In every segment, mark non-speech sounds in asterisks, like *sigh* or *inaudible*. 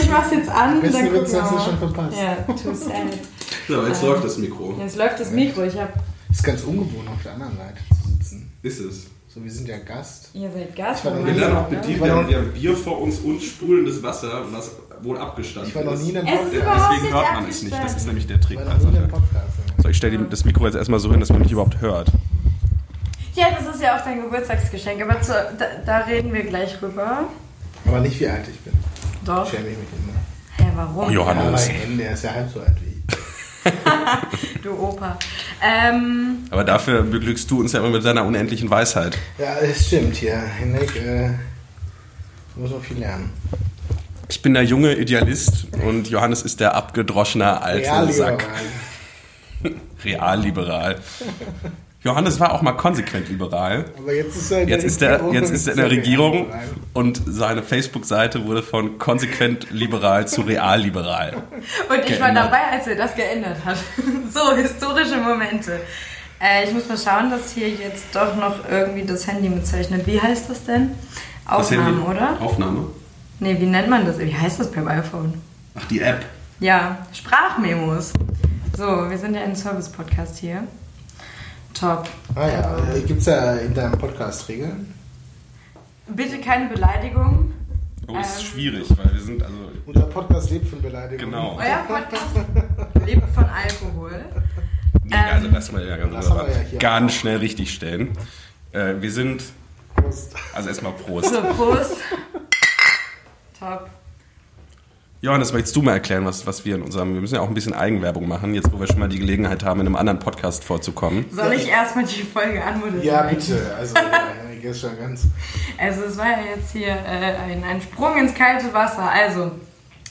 ich mach's jetzt an, Besten dann Witz gucken wir hast du mal. schon verpasst. Ja, too sad. *laughs* So, jetzt läuft das Mikro. Jetzt läuft das Mikro. Ich hab, Ist ganz ungewohnt, auf der anderen Seite zu sitzen. Ist es. So, wir sind ja Gast. ihr seid Gast. Wir lernen auch bedient. Wir haben, wir haben Bier vor uns und sprudelndes Wasser, was wohl abgestanden Ich war noch nie in einem Podcast. Deswegen hört man es nicht. Das ist nämlich der Trick. Also, so, ich stelle das Mikro jetzt erstmal so hin, dass man mich überhaupt hört. Ja, das ist ja auch dein Geburtstagsgeschenk, aber zu, da, da reden wir gleich rüber. Aber nicht wie alt ich bin. Doch. Schäme ich mich immer. Hä, warum? Oh, Johann. Aber Hannes. Hen, der ist ja halb so alt wie ich. *laughs* Du Opa. Ähm, Aber dafür beglückst du uns ja immer mit deiner unendlichen Weisheit. Ja, es stimmt hier. Henrik, äh, du musst noch viel lernen. Ich bin der junge Idealist und Johannes ist der abgedroschene alte Realliberal. Sack. Realliberal. *laughs* *laughs* Johannes war auch mal konsequent liberal. Aber jetzt ist er in Jetzt ist, der, Regierung jetzt und ist er in der Regierung und seine Facebook-Seite wurde von konsequent liberal zu realliberal. und ich war Geändert. dabei, als er das geändert hat. *laughs* so, historische Momente. Äh, ich muss mal schauen, dass hier jetzt doch noch irgendwie das Handy mitzeichnet. Wie heißt das denn? Das Aufnahmen, Handy- oder? Aufnahme? Nee, wie nennt man das? Wie heißt das beim iPhone? Ach, die App. Ja, Sprachmemos. So, wir sind ja ein Service-Podcast hier. Top. Ah ja, äh, gibt's ja in deinem Podcast Regeln? Bitte keine Beleidigung. Oh, das ist Ähm. schwierig, weil wir sind also. Unser Podcast lebt von Beleidigungen. Genau. Euer Podcast *laughs* lebt von Alkohol. Nee, also das mal ja ganz, wir ja ganz schnell richtig stellen. Äh, wir sind. Prost. Also erstmal *laughs* Prost. So, Prost. Top. Johannes, möchtest du mal erklären, was, was wir in unserem. Wir müssen ja auch ein bisschen Eigenwerbung machen, jetzt wo wir schon mal die Gelegenheit haben, in einem anderen Podcast vorzukommen. Soll ich erstmal die Folge anmoderieren? Ja, bitte. Also, Henrik ist schon ganz. Also es war ja jetzt hier äh, ein, ein Sprung ins kalte Wasser. Also,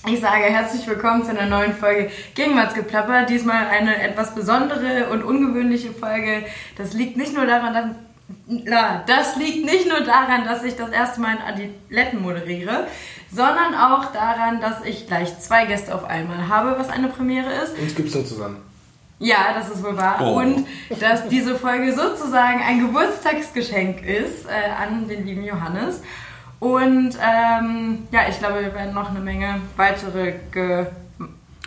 ich sage herzlich willkommen zu einer neuen Folge Gegenwartsgeplapper. Diesmal eine etwas besondere und ungewöhnliche Folge. Das liegt nicht nur daran, dass... Na, das liegt nicht nur daran, dass ich das erste Mal in Adiletten moderiere, sondern auch daran, dass ich gleich zwei Gäste auf einmal habe, was eine Premiere ist. Uns gibt's nur zusammen. Ja, das ist wohl wahr. Oh. Und dass diese Folge sozusagen ein Geburtstagsgeschenk ist äh, an den lieben Johannes. Und ähm, ja, ich glaube, wir werden noch eine Menge weitere Ge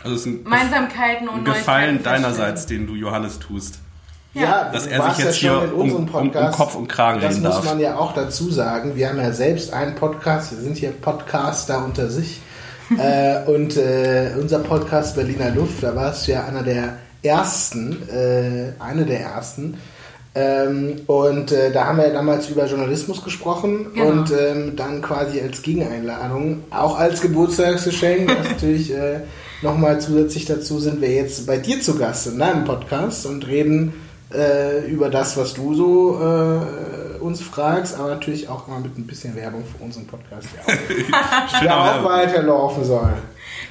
Also es Gemeinsamkeiten und Gefallen Neuigkeiten deinerseits, den du Johannes tust. Ja. Dass er sich jetzt ja schon hier in unserem um- um- um Podcast. Kopf und Kragen Das reden muss darf. man ja auch dazu sagen. Wir haben ja selbst einen Podcast. Wir sind hier Podcaster unter sich. *laughs* äh, und äh, unser Podcast Berliner Luft, da warst du ja einer der ersten, äh, eine der ersten. Ähm, und äh, da haben wir ja damals über Journalismus gesprochen Genau. und ähm, dann quasi als Gegeneinladung, auch als Geburtstagsgeschenk, das *laughs* natürlich äh, nochmal zusätzlich dazu sind wir jetzt bei dir zu Gast in deinem Podcast und reden äh, über das, was du so äh, uns fragst, aber natürlich auch immer mit ein bisschen Werbung für unseren Podcast, der auch, *laughs* *laughs* der auch weiterlaufen soll.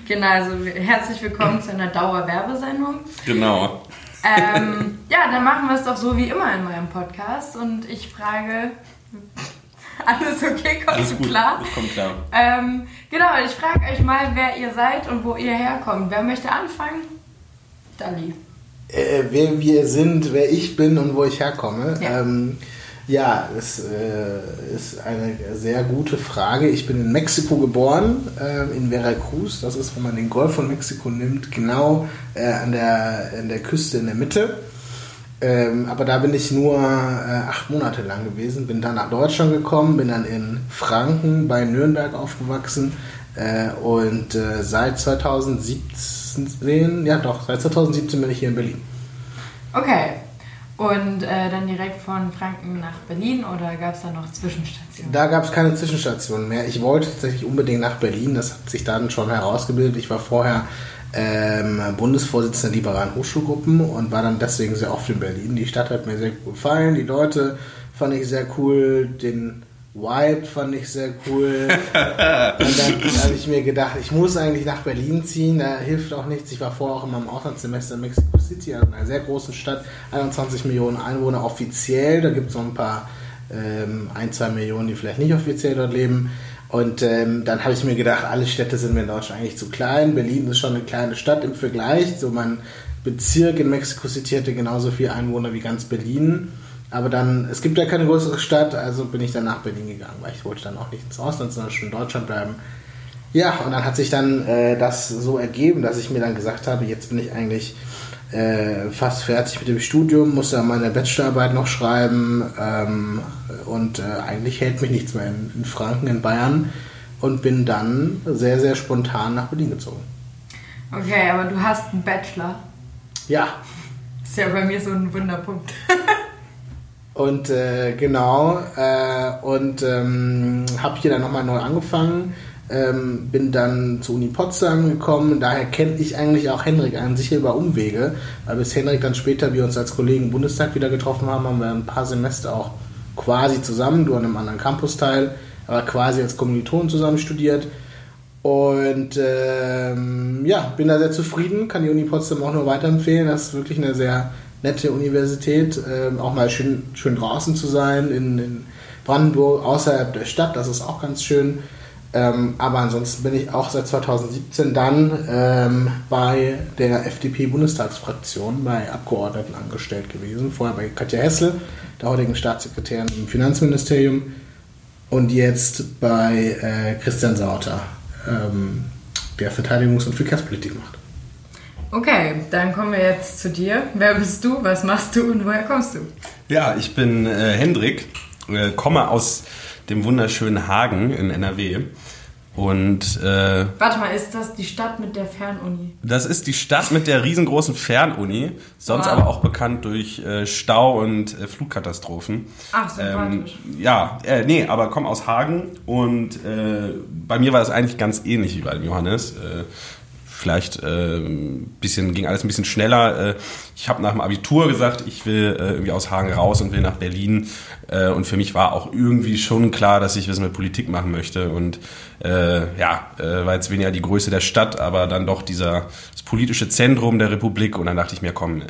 Genau, also herzlich willkommen *laughs* zu einer Dauerwerbesendung. Genau. Ähm, ja, dann machen wir es doch so wie immer in meinem Podcast und ich frage, alles okay, kommst Alles du gut. klar? Das kommt klar. Ähm, genau, ich frage euch mal, wer ihr seid und wo ihr herkommt. Wer möchte anfangen? Dali. Äh, wer wir sind, wer ich bin und wo ich herkomme. Ja. Ähm, ja, das äh, ist eine sehr gute Frage. Ich bin in Mexiko geboren, äh, in Veracruz. Das ist, wenn man den Golf von Mexiko nimmt, genau äh, an, der, an der Küste in der Mitte. Ähm, aber da bin ich nur äh, acht Monate lang gewesen, bin dann nach Deutschland gekommen, bin dann in Franken bei Nürnberg aufgewachsen äh, und äh, seit 2017, ja doch, seit 2017 bin ich hier in Berlin. Okay. Und äh, dann direkt von Franken nach Berlin oder gab es da noch Zwischenstationen? Da gab es keine Zwischenstationen mehr. Ich wollte tatsächlich unbedingt nach Berlin, das hat sich dann schon herausgebildet. Ich war vorher ähm, Bundesvorsitzender der liberalen Hochschulgruppen und war dann deswegen sehr oft in Berlin. Die Stadt hat mir sehr gut gefallen, die Leute fand ich sehr cool, den Vibe fand ich sehr cool. *laughs* und dann habe ich mir gedacht, ich muss eigentlich nach Berlin ziehen, da hilft auch nichts. Ich war vorher auch in meinem Auslandssemester in Mexico City, also in einer sehr großen Stadt, 21 Millionen Einwohner offiziell, da gibt es noch ein paar, ähm, ein, zwei Millionen, die vielleicht nicht offiziell dort leben. Und ähm, dann habe ich mir gedacht, alle Städte sind mir in Deutschland eigentlich zu klein. Berlin ist schon eine kleine Stadt im Vergleich. So mein Bezirk in Mexico City hätte genauso viele Einwohner wie ganz Berlin. Aber dann, es gibt ja keine größere Stadt, also bin ich dann nach Berlin gegangen, weil ich wollte dann auch nicht ins Ausland, sondern schon in Deutschland bleiben. Ja, und dann hat sich dann äh, das so ergeben, dass ich mir dann gesagt habe, jetzt bin ich eigentlich äh, fast fertig mit dem Studium, muss ja meine Bachelorarbeit noch schreiben ähm, und äh, eigentlich hält mich nichts mehr in, in Franken, in Bayern und bin dann sehr, sehr spontan nach Berlin gezogen. Okay, aber du hast einen Bachelor. Ja, Ist ja bei mir so ein Wunderpunkt. *laughs* Und äh, genau, äh, und ähm, habe hier dann nochmal neu angefangen, ähm, bin dann zur Uni Potsdam gekommen. Daher kenne ich eigentlich auch Henrik an sich über Umwege, weil bis Henrik dann später wir uns als Kollegen im Bundestag wieder getroffen haben, haben wir ein paar Semester auch quasi zusammen, du an einem anderen Campusteil, aber quasi als Kommilitonen zusammen studiert. Und ähm, ja, bin da sehr zufrieden, kann die Uni Potsdam auch nur weiterempfehlen. Das ist wirklich eine sehr nette Universität, ähm, auch mal schön, schön draußen zu sein in, in Brandenburg, außerhalb der Stadt, das ist auch ganz schön. Ähm, aber ansonsten bin ich auch seit 2017 dann ähm, bei der FDP-Bundestagsfraktion bei Abgeordneten angestellt gewesen. Vorher bei Katja Hessel, der heutigen Staatssekretärin im Finanzministerium, und jetzt bei äh, Christian Sauter, ähm, der Verteidigungs- und Verkehrspolitik macht. Okay, dann kommen wir jetzt zu dir. Wer bist du? Was machst du und woher kommst du? Ja, ich bin äh, Hendrik, äh, komme aus dem wunderschönen Hagen in NRW. Und äh, Warte mal, ist das die Stadt mit der Fernuni? das ist die Stadt mit der riesengroßen Fernuni, sonst Wow. aber auch bekannt durch äh, Stau und äh, Flugkatastrophen. Ach, sympathisch. Ähm, ja, äh, nee, aber komm aus Hagen und äh, bei mir war das eigentlich ganz ähnlich wie bei dem Johannes. Vielleicht äh, bisschen, ging alles ein bisschen schneller. Äh, ich habe nach dem Abitur gesagt, ich will äh, irgendwie aus Hagen raus und will nach Berlin. Äh, und für mich war auch irgendwie schon klar, dass ich was mit Politik machen möchte. Und äh, ja, äh, war jetzt weniger die Größe der Stadt, aber dann doch dieser das politische Zentrum der Republik. Und dann dachte ich mir, komm, äh,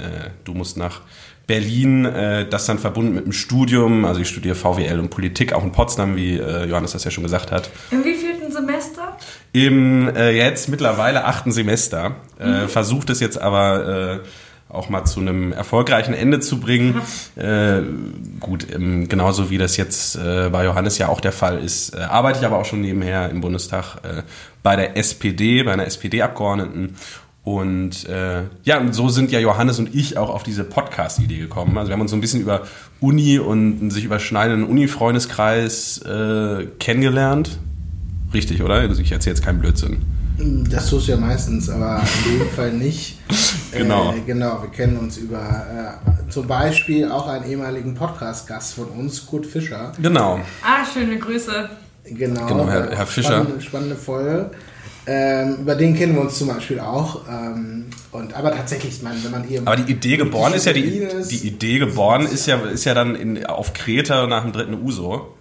du musst nach Berlin, äh, das dann verbunden mit dem Studium. Also ich studiere VWL und Politik, auch in Potsdam, wie äh, Johannes das ja schon gesagt hat. Im wievielten Semester? Im äh, jetzt mittlerweile achten Semester. Äh, Versucht es jetzt aber äh, auch mal zu einem erfolgreichen Ende zu bringen. Äh, gut, ähm, genauso wie das jetzt äh, bei Johannes ja auch der Fall ist, äh, arbeite ich aber auch schon nebenher im Bundestag bei der SPD, bei einer SPD-Abgeordneten. Und äh, ja, und so sind ja Johannes und ich auch auf diese Podcast-Idee gekommen. Also wir haben uns so ein bisschen über Uni und einen sich überschneidenden Uni-Freundeskreis äh, kennengelernt. Richtig, oder? Also ich erzähle jetzt keinen Blödsinn. Das tust du ja meistens, aber in dem *laughs* Fall nicht. Genau. Äh, genau, wir kennen uns über äh, zum Beispiel auch einen ehemaligen Podcast-Gast von uns, Kurt Fischer. Genau. Ah, schöne Grüße. Genau, Genau, Herr- Herr Fischer. Spannende, spannende Folge. Ähm, über den kennen wir uns zum Beispiel auch. Ähm, und, aber tatsächlich, ich meine, wenn man hier. Aber die Idee geboren ist ja die, die Idee geboren ist ja ist ja dann in, auf Kreta nach dem dritten Uso,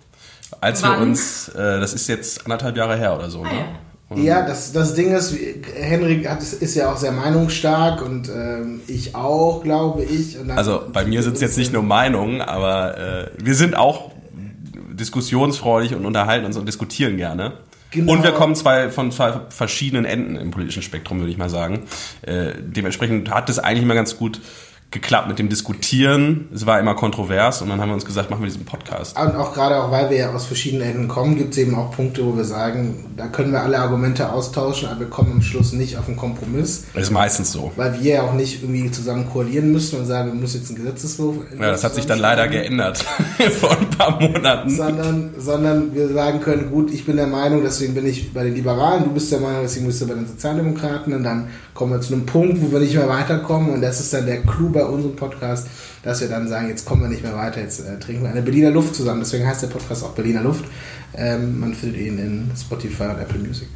als wir Wann? uns äh, das ist jetzt anderthalb Jahre her oder so. Ah, ne? ja. Und- Ja, das, das Ding ist, Henrik hat, ist ja auch sehr meinungsstark und ähm, ich auch, glaube ich. Und dann- Also bei mir sind es jetzt nicht nur Meinungen, aber äh, wir sind auch diskussionsfreudig und unterhalten uns und diskutieren gerne. Genau. Und wir kommen zwei, von zwei verschiedenen Enden im politischen Spektrum, würde ich mal sagen. Äh, dementsprechend hat es eigentlich immer ganz gut geklappt mit dem Diskutieren. Es war immer kontrovers und dann haben wir uns gesagt, machen wir diesen Podcast. Und auch gerade auch, weil wir ja aus verschiedenen Enden kommen, gibt es eben auch Punkte, wo wir sagen, da können wir alle Argumente austauschen, aber wir kommen am Schluss nicht auf einen Kompromiss, Das ist meistens so. weil wir ja auch nicht irgendwie zusammen koalieren müssen und sagen, wir müssen jetzt einen Gesetzeswurf. Ja, das hat sich dann leider geändert *laughs* vor ein paar Monaten. Sondern, sondern wir sagen können, gut, ich bin der Meinung, deswegen bin ich bei den Liberalen, du bist der Meinung, deswegen bist du bei den Sozialdemokraten und dann kommen wir zu einem Punkt, wo wir nicht mehr weiterkommen und das ist dann der Clou bei unserem Podcast, dass wir dann sagen, jetzt kommen wir nicht mehr weiter, jetzt äh, trinken wir eine Berliner Luft zusammen. Deswegen heißt der Podcast auch Berliner Luft. Ähm, man findet ihn in Spotify und Apple Music.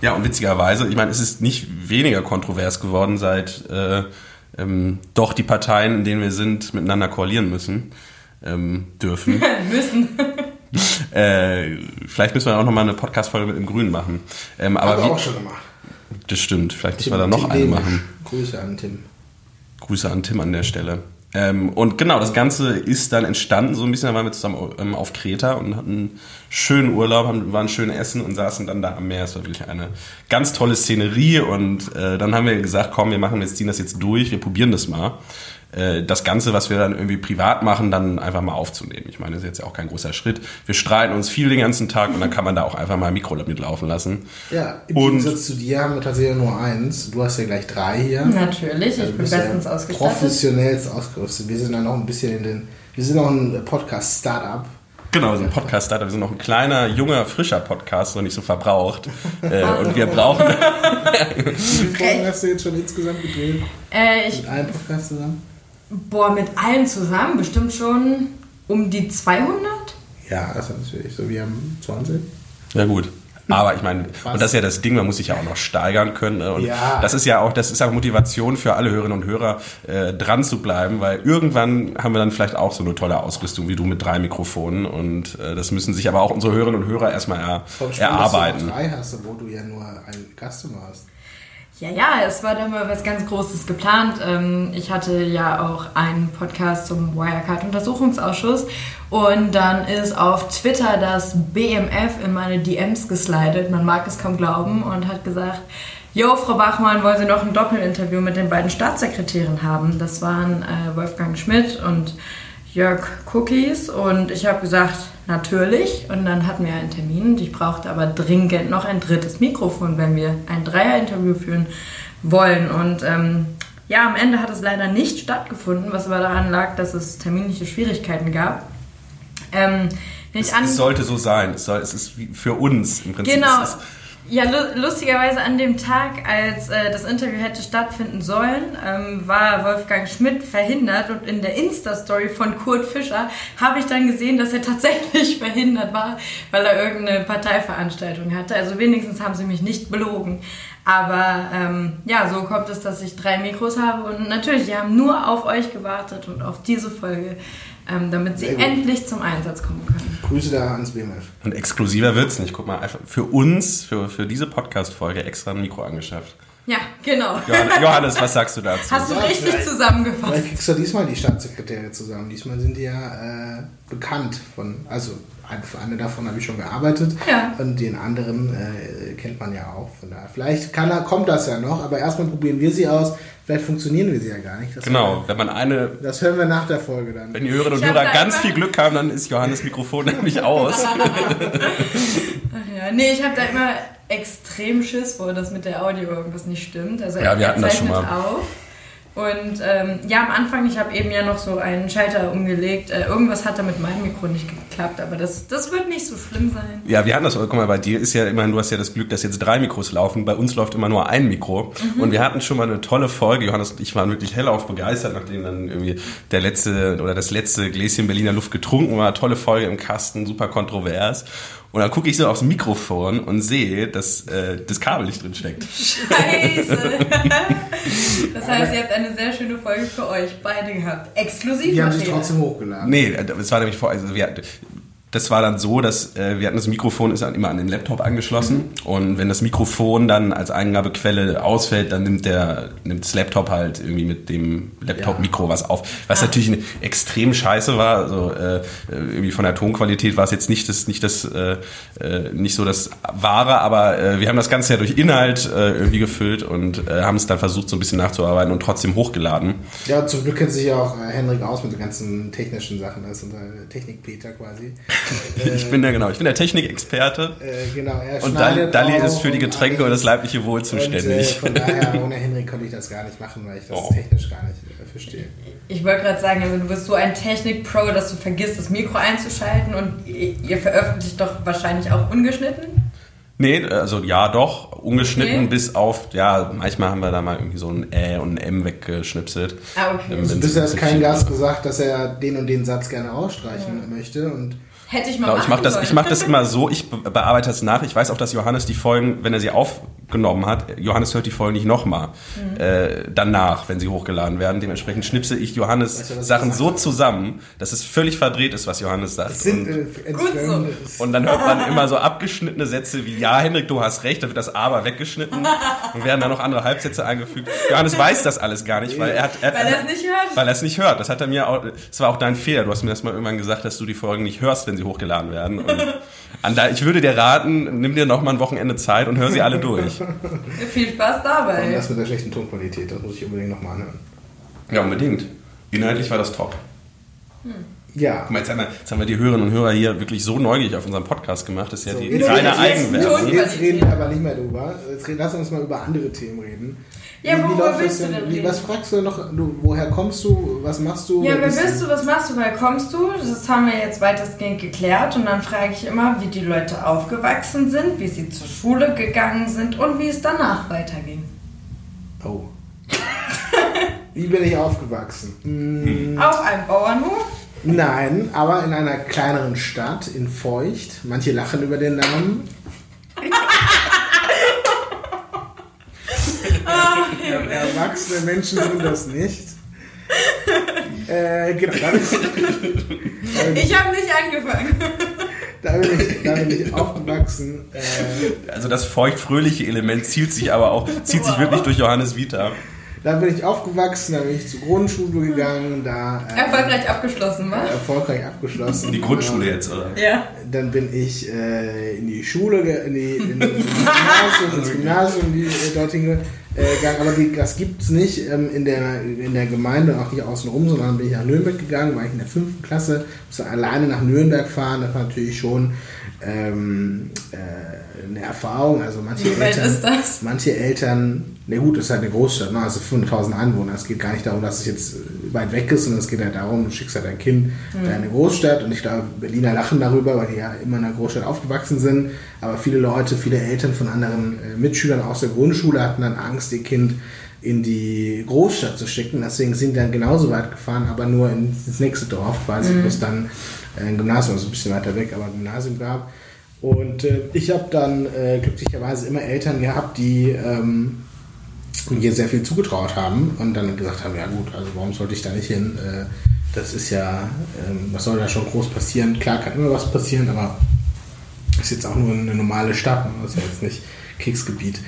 Ja, und witzigerweise, ich meine, es ist nicht weniger kontrovers geworden, seit äh, ähm, doch die Parteien, in denen wir sind, miteinander koalieren müssen, ähm, dürfen. *laughs* Müssen. *laughs* äh, vielleicht müssen wir auch nochmal eine Podcast-Folge mit dem Grünen machen. Ähm, aber Haben wir wie, auch schon gemacht. das stimmt, vielleicht müssen Tim- wir da noch Tim eine Demisch. machen. Grüße an Tim. Grüße an Tim an der Stelle. Ähm, und genau, das Ganze ist dann entstanden, so ein bisschen, da waren wir zusammen ähm, auf Kreta und hatten einen schönen Urlaub, haben, waren schön essen und saßen dann da am Meer. Es war wirklich eine ganz tolle Szenerie und äh, dann haben wir gesagt, komm, wir machen, wir ziehen das jetzt durch, wir probieren das mal. Äh, das Ganze, was wir dann irgendwie privat machen, dann einfach mal aufzunehmen. Ich meine, das ist jetzt ja auch kein großer Schritt. Wir streiten uns viel den ganzen Tag und dann kann man da auch einfach mal ein Mikro mitlaufen lassen. Ja, im Und- Gegensatz zu dir haben wir tatsächlich nur eins. Du hast ja gleich drei hier. Natürlich, ich Also du bin bist ja bestens ausgestattet. Professionellst ausgerüstet. Wir sind dann noch ein bisschen in den. Wir sind noch ein Podcast-Startup. Genau, so ein Podcast-Startup. Wir sind noch ein kleiner, junger, frischer Podcast, noch nicht so verbraucht. *laughs* Äh, und wir brauchen, Wie viele Folgen hast du jetzt schon insgesamt gedreht? Äh, ich, Mit allen Podcasts zusammen? Boah, mit allen zusammen bestimmt schon um die 200? Ja, das ist natürlich so. Wir haben 20. Ja gut. Aber ich meine, und das ist ja das Ding, man muss sich ja auch noch steigern können. ne? Und Ja. das ist ja auch, das ist auch Motivation für alle Hörerinnen und Hörer, äh, dran zu bleiben, weil irgendwann haben wir dann vielleicht auch so eine tolle Ausrüstung wie du mit drei Mikrofonen. Und äh, das müssen sich aber auch unsere Hörerinnen und Hörer erstmal er, erarbeiten. Dass du drei hast, obwohl du ja nur einen Customer hast. Ja, ja, es war dann mal was ganz Großes geplant. Ähm, Ich hatte ja auch einen Podcast zum Wirecard-Untersuchungsausschuss und dann ist auf Twitter das BMF in meine DMs geslidet, man mag es kaum glauben, und hat gesagt, Jo, Frau Bachmann, wollen Sie noch ein Doppelinterview mit den beiden Staatssekretären haben? Das waren äh, Wolfgang Schmidt und Jörg Cookies und ich habe gesagt, natürlich. Und dann hatten wir einen Termin und ich brauchte aber dringend noch ein drittes Mikrofon, wenn wir ein Dreier-Interview führen wollen. Und ähm, ja, am Ende hat es leider nicht stattgefunden, was aber daran lag, dass es terminliche Schwierigkeiten gab. Ähm, Es, es sollte so sein. Es, soll, es ist wie für uns im Prinzip. Genau. Es ist, Ja, lu lustigerweise an dem Tag, als äh, das Interview hätte stattfinden sollen, ähm, war Wolfgang Schmidt verhindert und in der Insta-Story von Kurt Fischer habe ich dann gesehen, dass er *laughs* tatsächlich verhindert war, weil er irgendeine Parteiveranstaltung hatte. Also wenigstens haben sie mich nicht belogen. Aber ähm, ja, so kommt es, dass ich drei Mikros habe und natürlich, die haben nur auf euch gewartet und auf diese Folge, ähm, damit sie endlich zum Einsatz kommen können. Grüße da ans BMF. und exklusiver wird's nicht. Guck mal, einfach für uns, für, für diese Podcast-Folge extra ein Mikro angeschafft. Ja, genau. *laughs* Johannes, was sagst du dazu? Hast du Ja, richtig vielleicht- zusammengefasst. Vielleicht kriegst du diesmal die Staatssekretäre zusammen. Diesmal sind die ja äh, bekannt von, also für eine davon habe ich schon gearbeitet Ja. und den anderen äh, kennt man ja auch. Von daher, vielleicht kann, er- kommt das ja noch, aber erstmal probieren wir sie aus. Vielleicht funktionieren wir sie ja gar nicht. Das Genau, hören wenn man eine, wir- Das hören wir nach der Folge dann. wenn die Hörerinnen und Hörer da ganz viel Glück haben, dann ist Johannes Mikrofon *laughs* nämlich aus. *laughs* Ach ja, nee, ich habe da immer extrem Schiss vor, dass mit der Audio irgendwas nicht stimmt. Also Ja, wir er hatten das schon mal. auf. Und ähm, ja, am Anfang, ich habe eben ja noch so einen Schalter umgelegt. Äh, irgendwas hat da mit meinem Mikro nicht geklappt, aber das, das wird nicht so schlimm sein. Ja, wir hatten das, guck mal, bei dir ist ja immerhin, du hast ja das Glück, dass jetzt drei Mikros laufen. Bei uns läuft immer nur ein Mikro. Mhm. Und wir hatten schon mal eine tolle Folge. Johannes und ich waren wirklich hellauf begeistert, nachdem dann irgendwie der letzte oder das letzte Gläschen Berliner Luft getrunken war. Tolle Folge im Kasten, super kontrovers. Und dann gucke ich so aufs Mikrofon und sehe, dass äh, das Kabel nicht drin steckt. Scheiße. *laughs* das heißt, ihr habt eine sehr schöne Folge für euch beide gehabt. Exklusiv. Die haben sich trotzdem hochgeladen. Nee, es war nämlich vor, also wir, das war dann so, dass äh, wir hatten das Mikrofon ist dann immer an den Laptop angeschlossen und wenn das Mikrofon dann als Eingabequelle ausfällt, dann nimmt der nimmt das Laptop halt irgendwie mit dem Laptop-Mikro was auf, was natürlich eine extrem scheiße war. Also äh, irgendwie von der Tonqualität war es jetzt nicht das nicht das äh, äh, nicht so das wahre, aber äh, wir haben das Ganze ja durch Inhalt äh, irgendwie gefüllt und äh, haben es dann versucht so ein bisschen nachzuarbeiten und trotzdem hochgeladen. Ja, zum Glück kennt sich ja auch äh, Henrik aus mit den ganzen technischen Sachen. Das ist unser Technik-Peter quasi. *laughs* Ich bin der genau, ich bin der Technikexperte. Äh, genau, er Und Dali auch ist für die Getränke und das leibliche Wohl Und, äh, zuständig. von daher, *laughs* ohne Henrik konnte ich das gar nicht machen, weil ich das Oh. technisch gar nicht äh, verstehe. Ich wollte gerade sagen, also du bist so ein Technik-Pro, dass du vergisst, das Mikro einzuschalten und ihr, veröffentlicht doch wahrscheinlich auch ungeschnitten. nee, also ja doch, ungeschnitten Okay. bis auf, ja, manchmal haben wir da mal irgendwie so ein Ä und ein M weggeschnipselt. Ah, okay. Ähm, wenn's Bisher hat kein Gast gesagt, dass er den und den Satz gerne rausstreichen möchte. Und Hätte ich mal Genau, ich mache das, ich mach das immer so, ich be- bearbeite das nach. Ich weiß auch, dass Johannes die Folgen, wenn er sie aufgenommen hat, Johannes hört die Folgen nicht nochmal Mhm. äh, danach, wenn sie hochgeladen werden. Dementsprechend schnipse ich Johannes Weißt du, Sachen so zusammen, dass es völlig verdreht ist, was Johannes sagt. es sind Und- äh, Gut so. Und dann hört man immer so *laughs* abgeschnittene Sätze wie, ja, Henrik, du hast recht, da wird das Aber weggeschnitten und werden dann noch andere Halbsätze eingefügt. Johannes weiß das alles gar nicht, weil er hat... Er, Weil er es nicht hört. Weil er es nicht hört. Das hat er mir auch, das war auch dein Fehler. Du hast mir das mal irgendwann gesagt, dass du die Folgen nicht hörst, wenn sie hochgeladen werden. Und an da, ich würde dir raten, nimm dir noch mal ein Wochenende Zeit und hör sie alle *laughs* durch. *laughs* Viel Spaß Und dabei. das mit der schlechten Tonqualität, das muss ich unbedingt nochmal anhören. Ja, unbedingt. Inhaltlich war das top. Ja. Guck mal, jetzt haben, wir, jetzt haben wir die Hörerinnen und Hörer hier wirklich so neugierig auf unseren Podcast gemacht. Das ist ja So, die jetzt- reine jetzt- Eigenwerbung. Jetzt reden wir aber nicht mehr drüber. Jetzt reden, lass uns mal über andere Themen reden. Ja, worüber läuft willst das du denn Wie, reden? was fragst du noch? Du, woher kommst du? Was machst du? Ja, wer Bist bist du, was machst du, woher kommst du? Das haben wir jetzt weitestgehend geklärt und dann frage ich immer, wie die Leute aufgewachsen sind, wie sie zur Schule gegangen sind und wie es danach weiterging. Oh. *laughs* Wie bin ich aufgewachsen? Hm, Auf einem Bauernhof? nein, aber in einer kleineren Stadt, in Feucht. Manche lachen über den Namen. Erwachsene Menschen tun das nicht. *laughs* Äh, genau, da bin ich, habe nicht angefangen. *laughs* da bin ich, da bin ich aufgewachsen. Äh, Also das feucht-fröhliche Element zielt sich aber auch, zieht sich Wow. wirklich durch Johannes Vita. da bin ich aufgewachsen, da bin ich zur Grundschule gegangen, da äh, Erfolgreich abgeschlossen, was? erfolgreich abgeschlossen. In die Grundschule jetzt, oder? Ja. Dann bin ich äh, in die Schule, in die, in ins Gymnasium, ins Gymnasium die, äh, dorthin äh, gegangen. Aber die, das gibt es nicht ähm, in, der, in der Gemeinde, auch nicht außenrum, sondern bin ich nach Nürnberg gegangen, war ich in der fünften Klasse, musste alleine nach Nürnberg fahren. Das war natürlich schon ähm, äh, eine Erfahrung. Also manche Wie Eltern, ist das? manche Eltern, na gut, das ist halt eine Großstadt, ne? also 500.000 Einwohner. Es geht gar nicht darum, dass es jetzt weit weg ist, sondern es geht halt darum, du schickst halt dein Kind in eine Großstadt und ich glaube, Berliner lachen darüber, weil die ja immer in einer Großstadt aufgewachsen sind. Aber viele Leute, viele Eltern von anderen äh, Mitschülern aus der Grundschule hatten dann Angst, ihr Kind in die Großstadt zu schicken. Deswegen sind die dann genauso weit gefahren, aber nur ins, nächste Dorf quasi, wo es dann äh, ein Gymnasium, also ein bisschen weiter weg, aber ein Gymnasium gab. Und äh, ich habe dann äh, glücklicherweise immer Eltern gehabt, die ähm, mir sehr viel zugetraut haben und dann gesagt haben, ja gut, also warum sollte ich da nicht hin? Äh, das ist ja, ähm, was soll da schon groß passieren? Klar kann immer was passieren, aber ist jetzt auch nur eine normale Stadt, ne? das ist ja jetzt nicht Kriegsgebiet.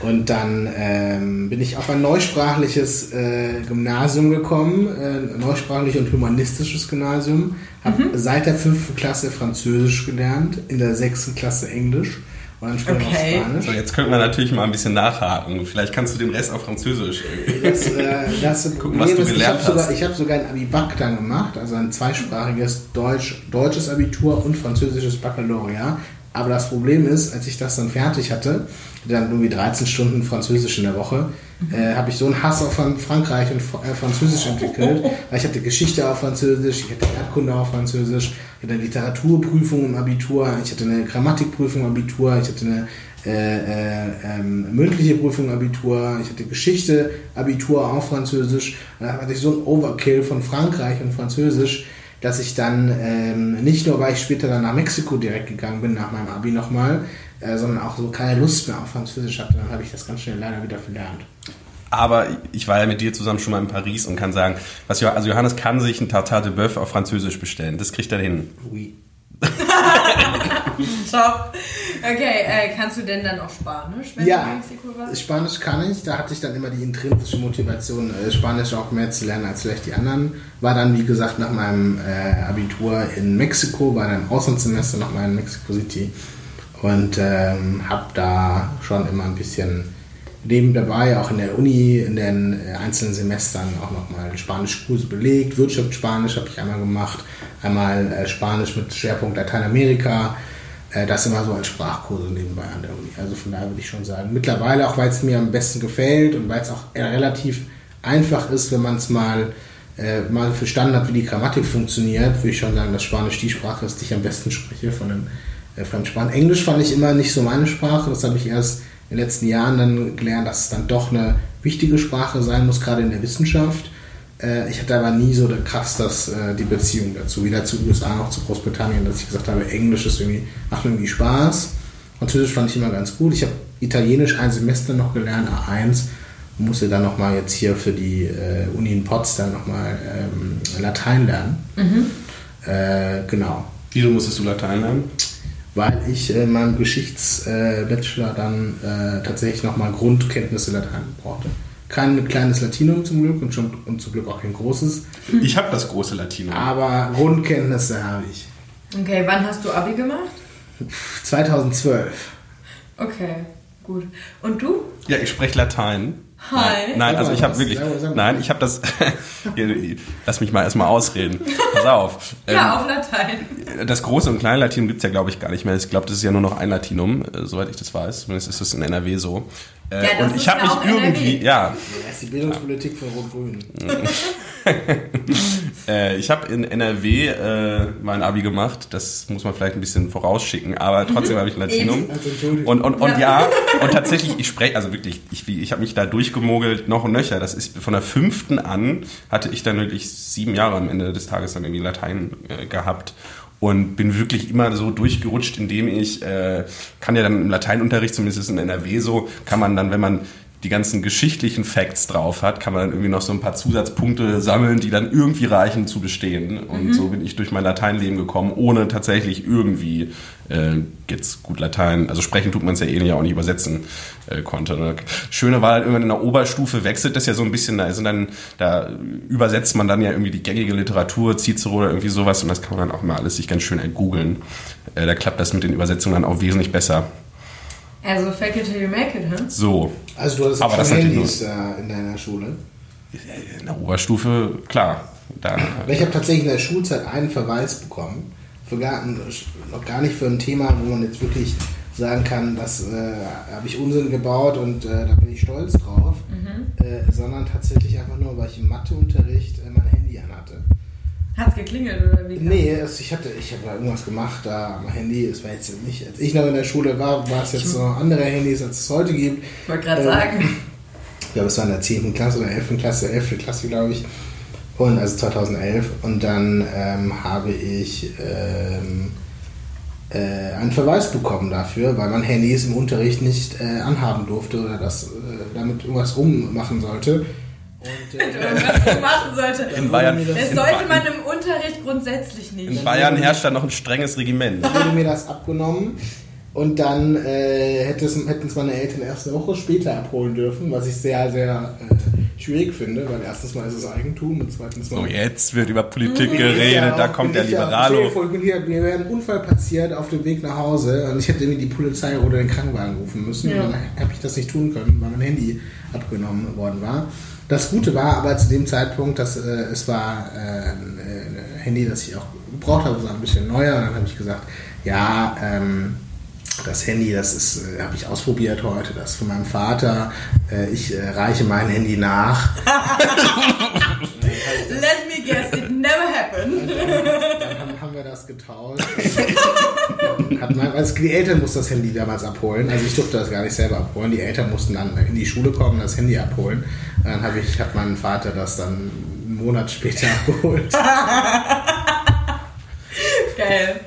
Und dann ähm, bin ich auf ein neusprachliches äh, Gymnasium gekommen, äh, neusprachlich und humanistisches Gymnasium. Habe seit der fünften Klasse Französisch gelernt, in der sechsten Klasse Englisch und dann später Okay. noch Spanisch. So, jetzt könnten wir natürlich mal ein bisschen nachhaken. Vielleicht kannst du den Rest auf Französisch. Das, äh, das *laughs* Gucken, was du gelernt ich habe sogar, hast. ich hab sogar ein Abibak dann gemacht, also ein zweisprachiges Deutsch, deutsches Abitur und französisches Baccalaureat. Aber das Problem ist, als ich das dann fertig hatte, dann irgendwie 13 Stunden Französisch in der Woche, äh, habe ich so einen Hass auf Fran- Frankreich und äh, Französisch entwickelt. *laughs* Weil ich hatte Geschichte auf Französisch, ich hatte Erdkunde auf Französisch, ich hatte eine Literaturprüfung im Abitur, ich hatte eine Grammatikprüfung im Abitur, ich hatte eine äh, äh, ähm, mündliche Prüfung Abitur, ich hatte Geschichte Abitur auf Französisch. Und dann hatte ich so ein Overkill von Frankreich und Französisch, dass ich dann ähm, nicht nur, weil ich später dann nach Mexiko direkt gegangen bin, nach meinem Abi nochmal, äh, sondern auch so keine Lust mehr auf Französisch hatte. Dann habe ich das ganz schnell leider wieder verlernt. Aber ich war ja mit dir zusammen schon mal in Paris und kann sagen, was Jo- also Johannes kann sich ein Tartar de Bœuf auf Französisch bestellen. Das kriegt er hin. Oui. *laughs* Top. Okay, äh, kannst du denn dann auch Spanisch, wenn du Ja, in Mexiko warst? Spanisch kann ich. Da hatte ich dann immer die intrinsische Motivation, äh, Spanisch auch mehr zu lernen als vielleicht die anderen. War dann, wie gesagt, nach meinem äh, Abitur in Mexiko, war dann im Auslandssemester nochmal in Mexico City und ähm, habe da schon immer ein bisschen neben dabei, auch in der Uni, in den äh, einzelnen Semestern auch nochmal Spanischkurse belegt. Wirtschaftsspanisch habe ich einmal gemacht, einmal äh, Spanisch mit Schwerpunkt Lateinamerika. Äh, das immer so als Sprachkurse nebenbei an der Uni. Also von daher würde ich schon sagen, mittlerweile auch, weil es mir am besten gefällt und weil es auch relativ einfach ist, wenn man es mal, äh, mal verstanden hat, wie die Grammatik funktioniert, würde ich schon sagen, dass Spanisch die Sprache ist, die ich am besten spreche von den äh, Fremdsprachen. Englisch fand ich immer nicht so meine Sprache, das habe ich erst in den letzten Jahren dann gelernt, dass es dann doch eine wichtige Sprache sein muss, gerade in der Wissenschaft. Äh, ich hatte aber nie so krass das, äh, die Beziehung dazu, weder zu USA noch zu Großbritannien, dass ich gesagt habe, Englisch ist irgendwie, macht mir irgendwie Spaß. Französisch fand ich immer ganz gut. Ich habe Italienisch ein Semester noch gelernt, A1, und musste dann nochmal jetzt hier für die äh, Uni in Potsdam nochmal ähm, Latein lernen. Äh, genau Wieso musstest du Latein lernen? weil ich in meinem Geschichtsbachelor dann äh, tatsächlich nochmal Grundkenntnisse Latein brauchte. Kein kleines Latinum zum Glück und, schon, und zum Glück auch kein großes, Ich habe das große Latinum. aber Grundkenntnisse habe ich. Okay, wann hast du Abi gemacht? 2012. Okay, gut. Und du? Ja, ich spreche Latein. Hi. Nein, also ich habe wirklich, nein, ich habe das, *laughs* lass mich mal erstmal ausreden. Pass auf. *laughs* Ja, Ähm, auf Latein. das große und kleine Latinum gibt's ja, glaube ich, gar nicht mehr. Ich glaube, das ist ja nur noch ein Latinum, äh, soweit ich das weiß. Zumindest ist das in NRW so. Äh, Ja, das und ich habe mich auch NRW. irgendwie, ja, Das ist die Bildungspolitik von Rot-Grün. *laughs* Äh, ich habe in NRW äh, mein Abi gemacht. Das muss man vielleicht ein bisschen vorausschicken, aber trotzdem habe ich Latinum. Also Entschuldigung. Und, und, und Ja. ja. und tatsächlich, ich spreche, also wirklich, ich, ich habe mich da durchgemogelt, noch und nöcher. Das ist von der fünften an hatte ich dann wirklich sieben Jahre am Ende des Tages dann irgendwie Latein äh, gehabt. Und bin wirklich immer so durchgerutscht, indem ich, äh, kann ja dann im Lateinunterricht, zumindest in NRW so, kann man dann, wenn man die ganzen geschichtlichen Facts drauf hat, kann man dann irgendwie noch so ein paar Zusatzpunkte sammeln, die dann irgendwie reichen zu bestehen. Und so bin ich durch mein Lateinleben gekommen, ohne tatsächlich irgendwie äh, jetzt gut Latein, also sprechen tut man es ja eh nicht, auch nicht übersetzen äh, konnte. Ne? Schöne war halt irgendwann in der Oberstufe wechselt das ja so ein bisschen, da sind dann, da übersetzt man dann ja irgendwie die gängige Literatur, Cicero oder irgendwie sowas und das kann man dann auch mal alles sich ganz schön googeln. Äh, da klappt das mit den Übersetzungen dann auch wesentlich besser. Also fake it till you make it, hm? So, Also du hattest Aber auch das Handys äh, in deiner Schule. in der Oberstufe, klar. Da, Ich habe tatsächlich in der Schulzeit einen Verweis bekommen. Für gar, noch gar nicht für ein Thema, wo man jetzt wirklich sagen kann, das äh, habe ich Unsinn gebaut und äh, da bin ich stolz drauf. Äh, sondern tatsächlich einfach nur, weil ich im Matheunterricht äh, mein Handy anhatte. Hat's geklingelt oder wie? Nee, es, ich hatte, ich habe da irgendwas gemacht da am Handy. Es war jetzt nicht, als ich noch in der Schule war, war es jetzt so andere Handys, als es heute gibt. Ich wollte gerade Ähm, sagen. Ich glaube, es war in der 10. Klasse oder 11. Klasse, 11. Klasse, glaube ich. Und also 2011. Und dann ähm, habe ich ähm, äh, einen Verweis bekommen dafür, weil man Handys im Unterricht nicht äh, anhaben durfte oder das, äh, damit irgendwas rummachen sollte. Und, *laughs* äh, was machen sollte. in Bayern, Das in, sollte man im Unterricht grundsätzlich in nicht. Bayern herrscht da noch ein strenges Regiment. wurde mir das abgenommen und dann äh, hätten es meine Eltern erst eine Woche später abholen dürfen, was ich sehr, sehr äh, schwierig finde, weil erstens mal ist es Eigentum und zweitens mal... So, jetzt wird über Politik Ja, geredet, da auch- kommt der ich ja- Liberalo. vor, ich hier, mir wäre ein Unfall passiert auf dem Weg nach Hause und ich hätte irgendwie die Polizei oder den Krankenwagen rufen müssen. Ja. Und dann habe ich das nicht tun können, weil mein Handy abgenommen worden war. Das Gute war aber zu dem Zeitpunkt, dass äh, es war äh, ein Handy, das ich auch gebraucht habe, es war ein bisschen neuer. Und dann habe ich gesagt, ja, ähm, das Handy, das ist, äh, habe ich ausprobiert heute, das ist von meinem Vater. Äh, ich äh, reiche mein Handy nach. *laughs* Let me guess, it never happened. Dann haben, haben wir das getauscht. Hat mein, also die Eltern mussten das Handy damals abholen. Also ich durfte das gar nicht selber abholen. Die Eltern mussten dann in die Schule kommen und das Handy abholen. Und dann habe ich, hat mein Vater das dann einen Monat später *laughs* abgeholt. Geil.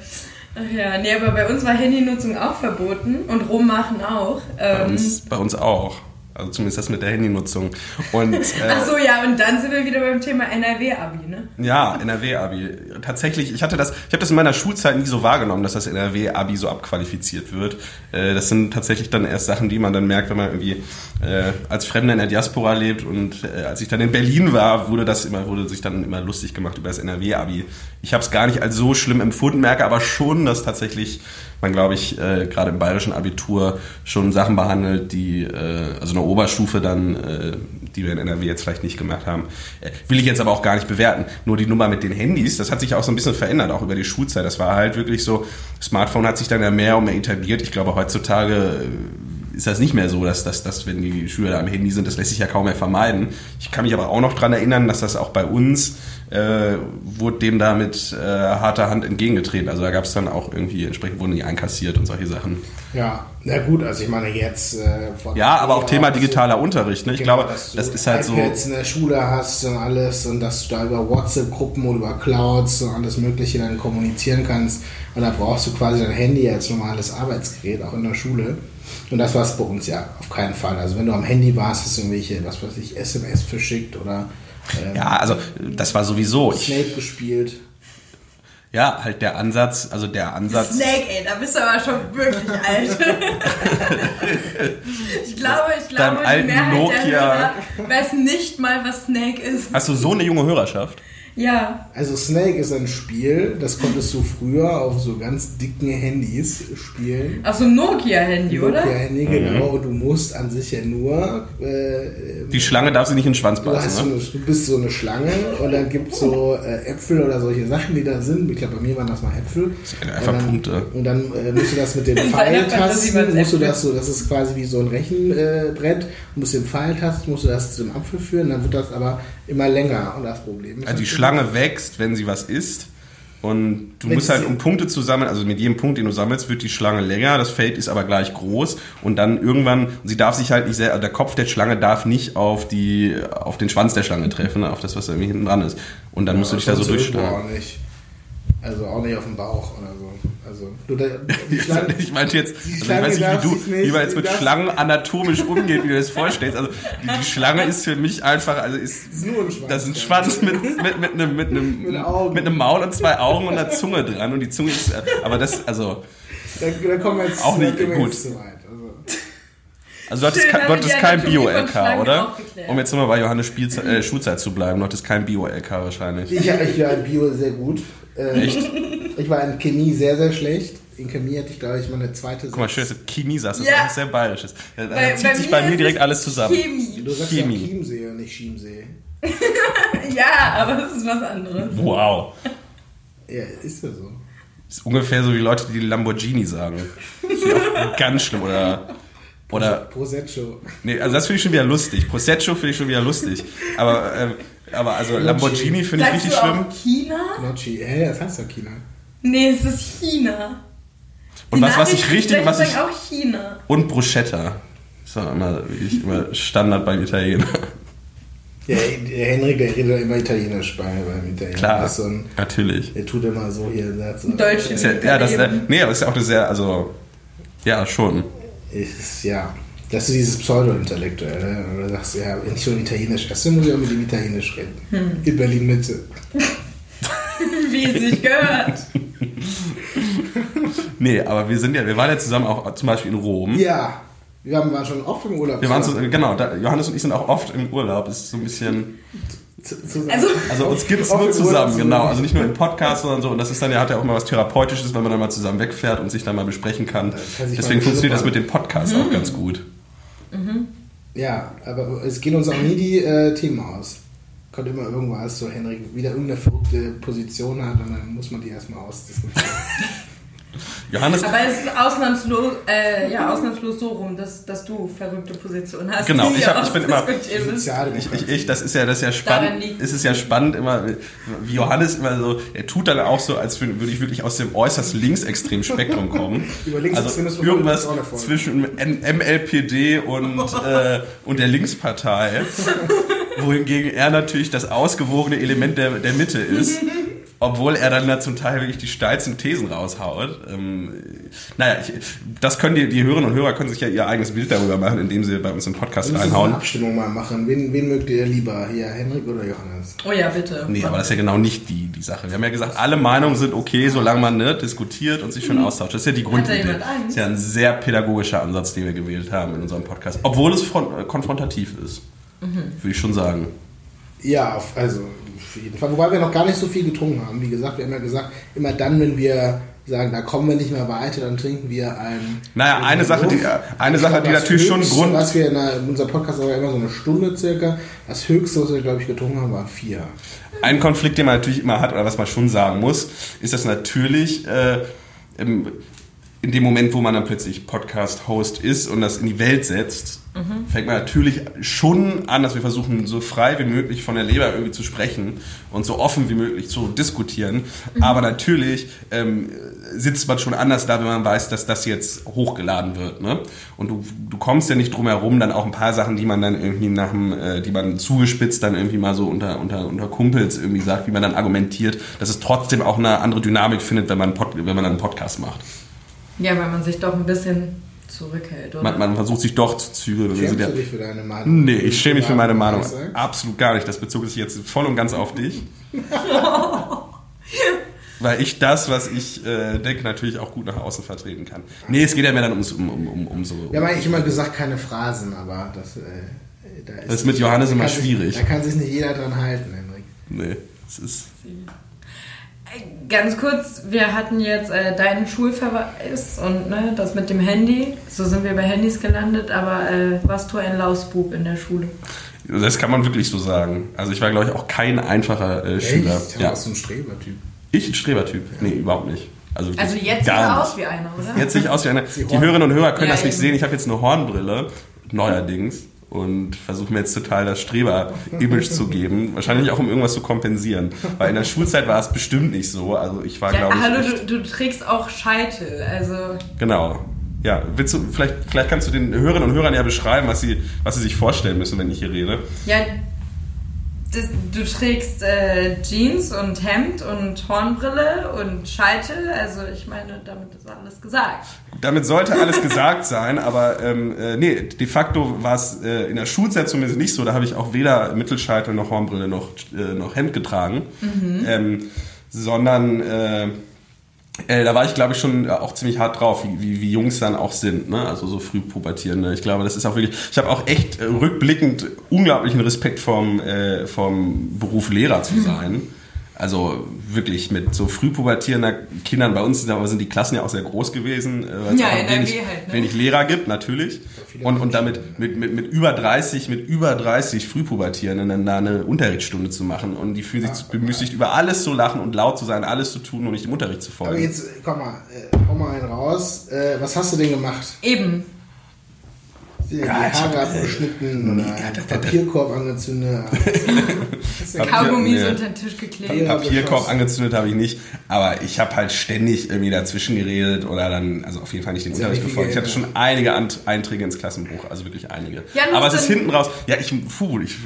Ach ja, nee, aber bei uns war Handynutzung auch verboten und Rummachen auch. Bei Ähm, uns, bei uns auch. Also zumindest das mit der Handynutzung. Und *laughs* äh, Ach so, ja, und dann sind wir wieder beim Thema NRW-Abi, ne? ja, NRW-Abi. Tatsächlich, ich hatte das, ich habe das in meiner Schulzeit nie so wahrgenommen, dass das NRW-Abi so abqualifiziert wird. Äh, das sind tatsächlich dann erst Sachen, die man dann merkt, wenn man irgendwie äh, als Fremder in der Diaspora lebt. Und äh, als ich dann in Berlin war, wurde das immer, wurde sich dann immer lustig gemacht über das NRW-Abi. Ich habe es gar nicht als so schlimm empfunden, merke aber schon, dass tatsächlich man, glaube ich, äh, gerade im bayerischen Abitur schon Sachen behandelt, die, äh, also eine Oberstufe dann, äh, die wir in NRW jetzt vielleicht nicht gemacht haben. Äh, will ich jetzt aber auch gar nicht bewerten. Nur die Nummer mit den Handys, das hat sich auch so ein bisschen verändert, auch über die Schulzeit. Das war halt wirklich so, Smartphone hat sich dann ja mehr und mehr etabliert. Ich glaube, heutzutage äh, ist das nicht mehr so, dass, dass, dass wenn die Schüler da am Handy sind, das lässt sich ja kaum mehr vermeiden. Ich kann mich aber auch noch dran erinnern, dass das auch bei uns äh, wurde dem da mit äh, harter Hand entgegengetreten. Also da gab es dann auch irgendwie, entsprechend wurden die einkassiert und solche Sachen. Ja, na gut, also ich meine jetzt... Äh, Ja, aber auch Thema dass du- digitaler Unterricht. Ne? Ich Genau, glaube, dass du das ist halt so... iPads in der Schule hast und alles und dass du da über WhatsApp-Gruppen und über Clouds und alles Mögliche dann kommunizieren kannst. Und da brauchst du quasi dein Handy als normales Arbeitsgerät, auch in der Schule. Und das war es bei uns ja auf keinen Fall. Also wenn du am Handy warst, hast du irgendwelche, was weiß ich, SMS verschickt oder ähm, Ja, also das war sowieso. Ich, Snape gespielt. ja, halt der Ansatz, also der Ansatz... Snake, ey, da bist du aber schon wirklich alt. ich glaube, ich Deinem glaube, die alten Mehrheit Nokia. der Hörer weiß nicht mal, was Snake ist. Hast du so eine junge Hörerschaft? Ja. Also Snake ist ein Spiel, das konntest du früher auf so ganz dicken Handys spielen. Auf so einem Nokia-Handy, oder? Nokia-Handy, genau. Und du musst an sich ja nur... Äh, Die Schlange darf sie nicht in den Schwanz du, hast so beißen, ne? eine, du bist so eine Schlange und dann gibt es so äh, Äpfel oder solche Sachen, die da sind. Ich glaube, bei mir waren das mal Äpfel. sind einfach und dann, Punkte. Und dann äh, musst du das mit *laughs* waren's Pfeiltasten, musst du das so, das ist quasi wie so ein Rechenbrett, du musst den Pfeiltasten, musst du das zu dem Apfel führen, dann wird das aber immer länger. Und das Problem ist Also die Schlange wächst, wenn sie was isst. Und du Wenn musst halt, um Punkte zu sammeln, also mit jedem Punkt, den du sammelst, wird die Schlange länger, das Feld ist aber gleich groß und dann irgendwann, sie darf sich halt nicht sehr, der Kopf der Schlange darf nicht auf die, auf den Schwanz der Schlange treffen, auf das, was da irgendwie hinten dran ist. Und dann musst du dich da so durchschlagen. Nicht. Also auch nicht auf dem Bauch oder so. Also *laughs* die Schlange, Ich meinte jetzt, Die also ich weiß nicht, wie du, nicht- wie man jetzt mit Schlangen anatomisch umgeht, wie du das vorstellst. Also die, die *laughs* Schlange ist für mich einfach, also ist, ist nur ein Schwanz. das ist ein Schwanz mit, *laughs* mit, mit, einem, mit, einem, Mit Augen. mit einem Maul und zwei Augen und einer Zunge dran. Und die Zunge ist, äh, aber das, also, Da, da kommen wir jetzt, Auch nicht gut. Jetzt zu weit. Also, also du hattest, Schön, kein, du hattest kein Bio-LK, oder? Um jetzt nochmal bei Johannes Spielzeit, äh, Schulzeit zu bleiben, du hattest kein Bio-LK wahrscheinlich. ich, ich in Bio sehr gut. Äh, Echt? *laughs* Ich war in Chemie sehr, sehr schlecht. In Chemie hatte ich, glaube ich, meine zweite Guck mal, schön, dass du Chemie sagst, das Ja. ist auch sehr bayerisches. Da, Bei- zieht bei sich bei mir direkt es alles zusammen. Chemie. Du sagst Chemie. ja Chiemsee und nicht Chiemsee. *laughs* Ja, aber das ist was anderes. Wow. Ja, ist ja so. Das ist ungefähr so wie Leute, die Lamborghini sagen. Das *laughs* ganz schlimm. Oder, oder Prosecco. nee, also das finde ich schon wieder lustig. Prosecco finde ich schon wieder lustig. Aber, ähm, aber also Lamborghini finde ich richtig schlimm. China? Nocci. Hä, das heißt doch China. Nee, es ist China. Und Die was, was ich richtig, was ich, auch China. und Bruschetta. Das war immer, wirklich immer Standard beim Italiener. Ja, der Henrik, der redet immer Italienisch bei, beim Italiener. Klar, Das ist so ein, natürlich. der tut immer so hier. So, Deutsche. Ist ja, ja, das, äh, nee, aber ist ja auch eine sehr, also, ja, schon. Ist, ja. Das ist dieses Pseudo-Intellektuelle. Oder sagst du, ja, wenn ich schon Italienisch esse, muss ich auch mit ihm Italienisch reden. Hm. In Berlin-Mitte. *laughs* Wie es sich gehört. *laughs* Nee, aber wir sind ja, wir waren ja zusammen auch zum Beispiel in Rom. Ja, wir haben- waren schon oft im Urlaub. Wir waren so, zusammen. genau, da, Johannes und ich sind auch oft im Urlaub. Ist so ein bisschen, zusammen. Also- also uns gibt es Oft nur zusammen, Urlaub genau. Also nicht nur im Podcast, sondern so. Und das ist dann ja, hat ja auch mal was Therapeutisches, wenn man dann mal zusammen wegfährt und sich dann mal besprechen kann. kann sich Deswegen funktioniert das mit dem Podcast auch ganz gut. Ja, aber es gehen uns auch nie die äh, Themen aus. Kommt immer irgendwas, so Henrik wieder irgendeine verrückte Position hat und dann muss man die erstmal ausdiskutieren. *laughs* Johannes, Aber es ist ausnahmslos, äh, ja, ausnahmslos so rum, dass, dass du verrückte Positionen hast. Genau, ich hab- ich bin immer- Ich, ich, ich, das ist ja, das ist ja spannend. Es ist ja spannend immer, wie Johannes immer so, er tut dann auch so, als würde ich wirklich aus dem äußerst linksextremen Spektrum kommen. *laughs* Über Also Linksextremismus irgendwas zwischen MLPD und, äh, und der Linkspartei. *laughs* Wohingegen er natürlich das ausgewogene Element der, der Mitte ist. *laughs* Obwohl er dann da zum Teil wirklich die steilsten Thesen raushaut. Ähm, naja, ich, das können die, die Hörerinnen und Hörer können sich ja ihr eigenes Bild darüber machen, indem sie bei uns im Podcast Wir müssen reinhauen. eine Abstimmung mal machen. Wen, wen mögt ihr lieber? Hier, Henrik oder Johannes? Oh ja, bitte. Nee, aber das ist ja genau nicht die, die Sache. Wir haben ja gesagt, alle Meinungen sind okay, solange man ne, diskutiert und sich schön austauscht. Das ist ja die Grundidee. Das ist ja ein sehr pädagogischer Ansatz, den wir gewählt haben in unserem Podcast. Obwohl es äh, konfrontativ ist. Würde ich schon sagen. Ja, auf, also auf jeden Fall. Wobei wir noch gar nicht so viel getrunken haben. Wie gesagt, wir haben ja gesagt, immer dann, wenn wir sagen, da kommen wir nicht mehr weiter, dann trinken wir ein. Naja, eine Sache, die, eine Sache, die Das natürlich schon Höchste, Grund. Was wir in, der, in unserem Podcast aber immer so eine Stunde circa. Das höchste, was wir, glaube ich, getrunken haben, waren vier. Ein Konflikt, den man natürlich immer hat, oder was man schon sagen muss, ist, dass natürlich äh, in dem Moment, wo man dann plötzlich Podcast-Host ist und das in die Welt setzt, fängt man natürlich schon an, dass wir versuchen, so frei wie möglich von der Leber irgendwie zu sprechen und so offen wie möglich zu diskutieren. Aber natürlich ähm, sitzt man schon anders da, wenn man weiß, dass das jetzt hochgeladen wird. Ne? Und du, du kommst ja nicht drum herum, dann auch ein paar Sachen, die man dann irgendwie nach dem, äh, die man zugespitzt dann irgendwie mal so unter, unter, unter Kumpels irgendwie sagt, wie man dann argumentiert, dass es trotzdem auch eine andere Dynamik findet, wenn man, Pod, wenn man dann einen Podcast macht. Ja, weil man sich doch ein bisschen zurückhält, oder? Man, man versucht sich doch zu zügeln. Schämst ja, du dich für deine Meinung? nee, ich schäme mich für meine Meinung. Absolut gar nicht. Das bezog sich jetzt voll und ganz auf dich. *laughs* Weil ich das, was ich äh, denke, natürlich auch gut nach außen vertreten kann. Nee, es geht ja mehr dann ums, um, um, um, um so. Wir haben eigentlich immer gesagt, keine Phrasen, aber das, äh, da ist, Das ist mit Johannes immer kann sich- schwierig. Da kann sich nicht jeder dran halten, Henrik. Nee. Es ist Ganz kurz, wir hatten jetzt äh, deinen Schulverweis und ne, das mit dem Handy. So sind wir bei Handys gelandet, aber äh, warst du ein Lausbub in der Schule? Das kann man wirklich so sagen. Also ich war, glaube ich, auch kein einfacher äh, Schüler. Echt? Ja. Ja. Warst du ein Strebertyp? Ich ein Strebertyp? Nee, überhaupt nicht. Also, Also jetzt sieht er nicht. aus wie einer, oder? Jetzt sehe ich aus wie einer. Sie Die Hörerinnen und Hörer können Ja, das nicht eben. sehen. Ich habe jetzt eine Hornbrille, neuerdings. Und versuche mir jetzt total das Streber-Image zu geben. Wahrscheinlich auch, um irgendwas zu kompensieren. Weil in der Schulzeit war es bestimmt nicht so. Also ich war, Ja, glaube ich, hallo, du, du trägst auch Scheitel, also Genau. Ja, willst du, vielleicht, vielleicht kannst du den Hörerinnen und Hörern ja beschreiben, was sie, was sie sich vorstellen müssen, wenn ich hier rede. ja, du trägst äh, Jeans und Hemd und Hornbrille und Scheitel, also ich meine, damit ist alles gesagt. Damit sollte alles gesagt sein, aber ähm, äh, nee, de facto war es äh, in der Schulzeit zumindest nicht so. Da habe ich auch weder Mittelscheitel noch Hornbrille noch, äh, noch Hemd getragen, ähm, sondern äh, äh, da war ich, glaube ich, schon auch ziemlich hart drauf, wie, wie, wie Jungs dann auch sind, ne? also so früh pubertierende. Ich glaube, das ist auch wirklich, ich habe auch echt äh, rückblickend unglaublichen Respekt vom, äh, vom Beruf Lehrer zu sein. Also wirklich mit so früh pubertierender Kindern, bei uns sind, aber sind die Klassen ja auch sehr groß gewesen, äh, weil es Ja, auch wenig, halt, ne? wenig Lehrer gibt, natürlich. Viele Und, und damit mit, mit, mit über 30, mit über 30 Frühpubertierenden dann da eine Unterrichtsstunde zu machen und die fühlen sich bemüßigt, über alles zu lachen und laut zu sein, alles zu tun und nicht dem Unterricht zu folgen. Aber jetzt, komm mal, äh, hau mal einen raus. Äh, was hast du denn gemacht? Eben. Die Ja, ich hab, Haare äh, abgeschnitten oder ja, da- da- da- Papierkorb angezündet? Kaugummi nee. so unter den Tisch geklebt. Papier- Papierkorb angezündet habe ich nicht, aber ich habe halt ständig irgendwie dazwischen geredet oder dann, also auf jeden Fall nicht den Unterricht befolgt. Ich hatte schon einige Ant Einträge ins Klassenbuch, also wirklich einige. Ja, aber es ist hinten raus. Ja, ich, puh, ich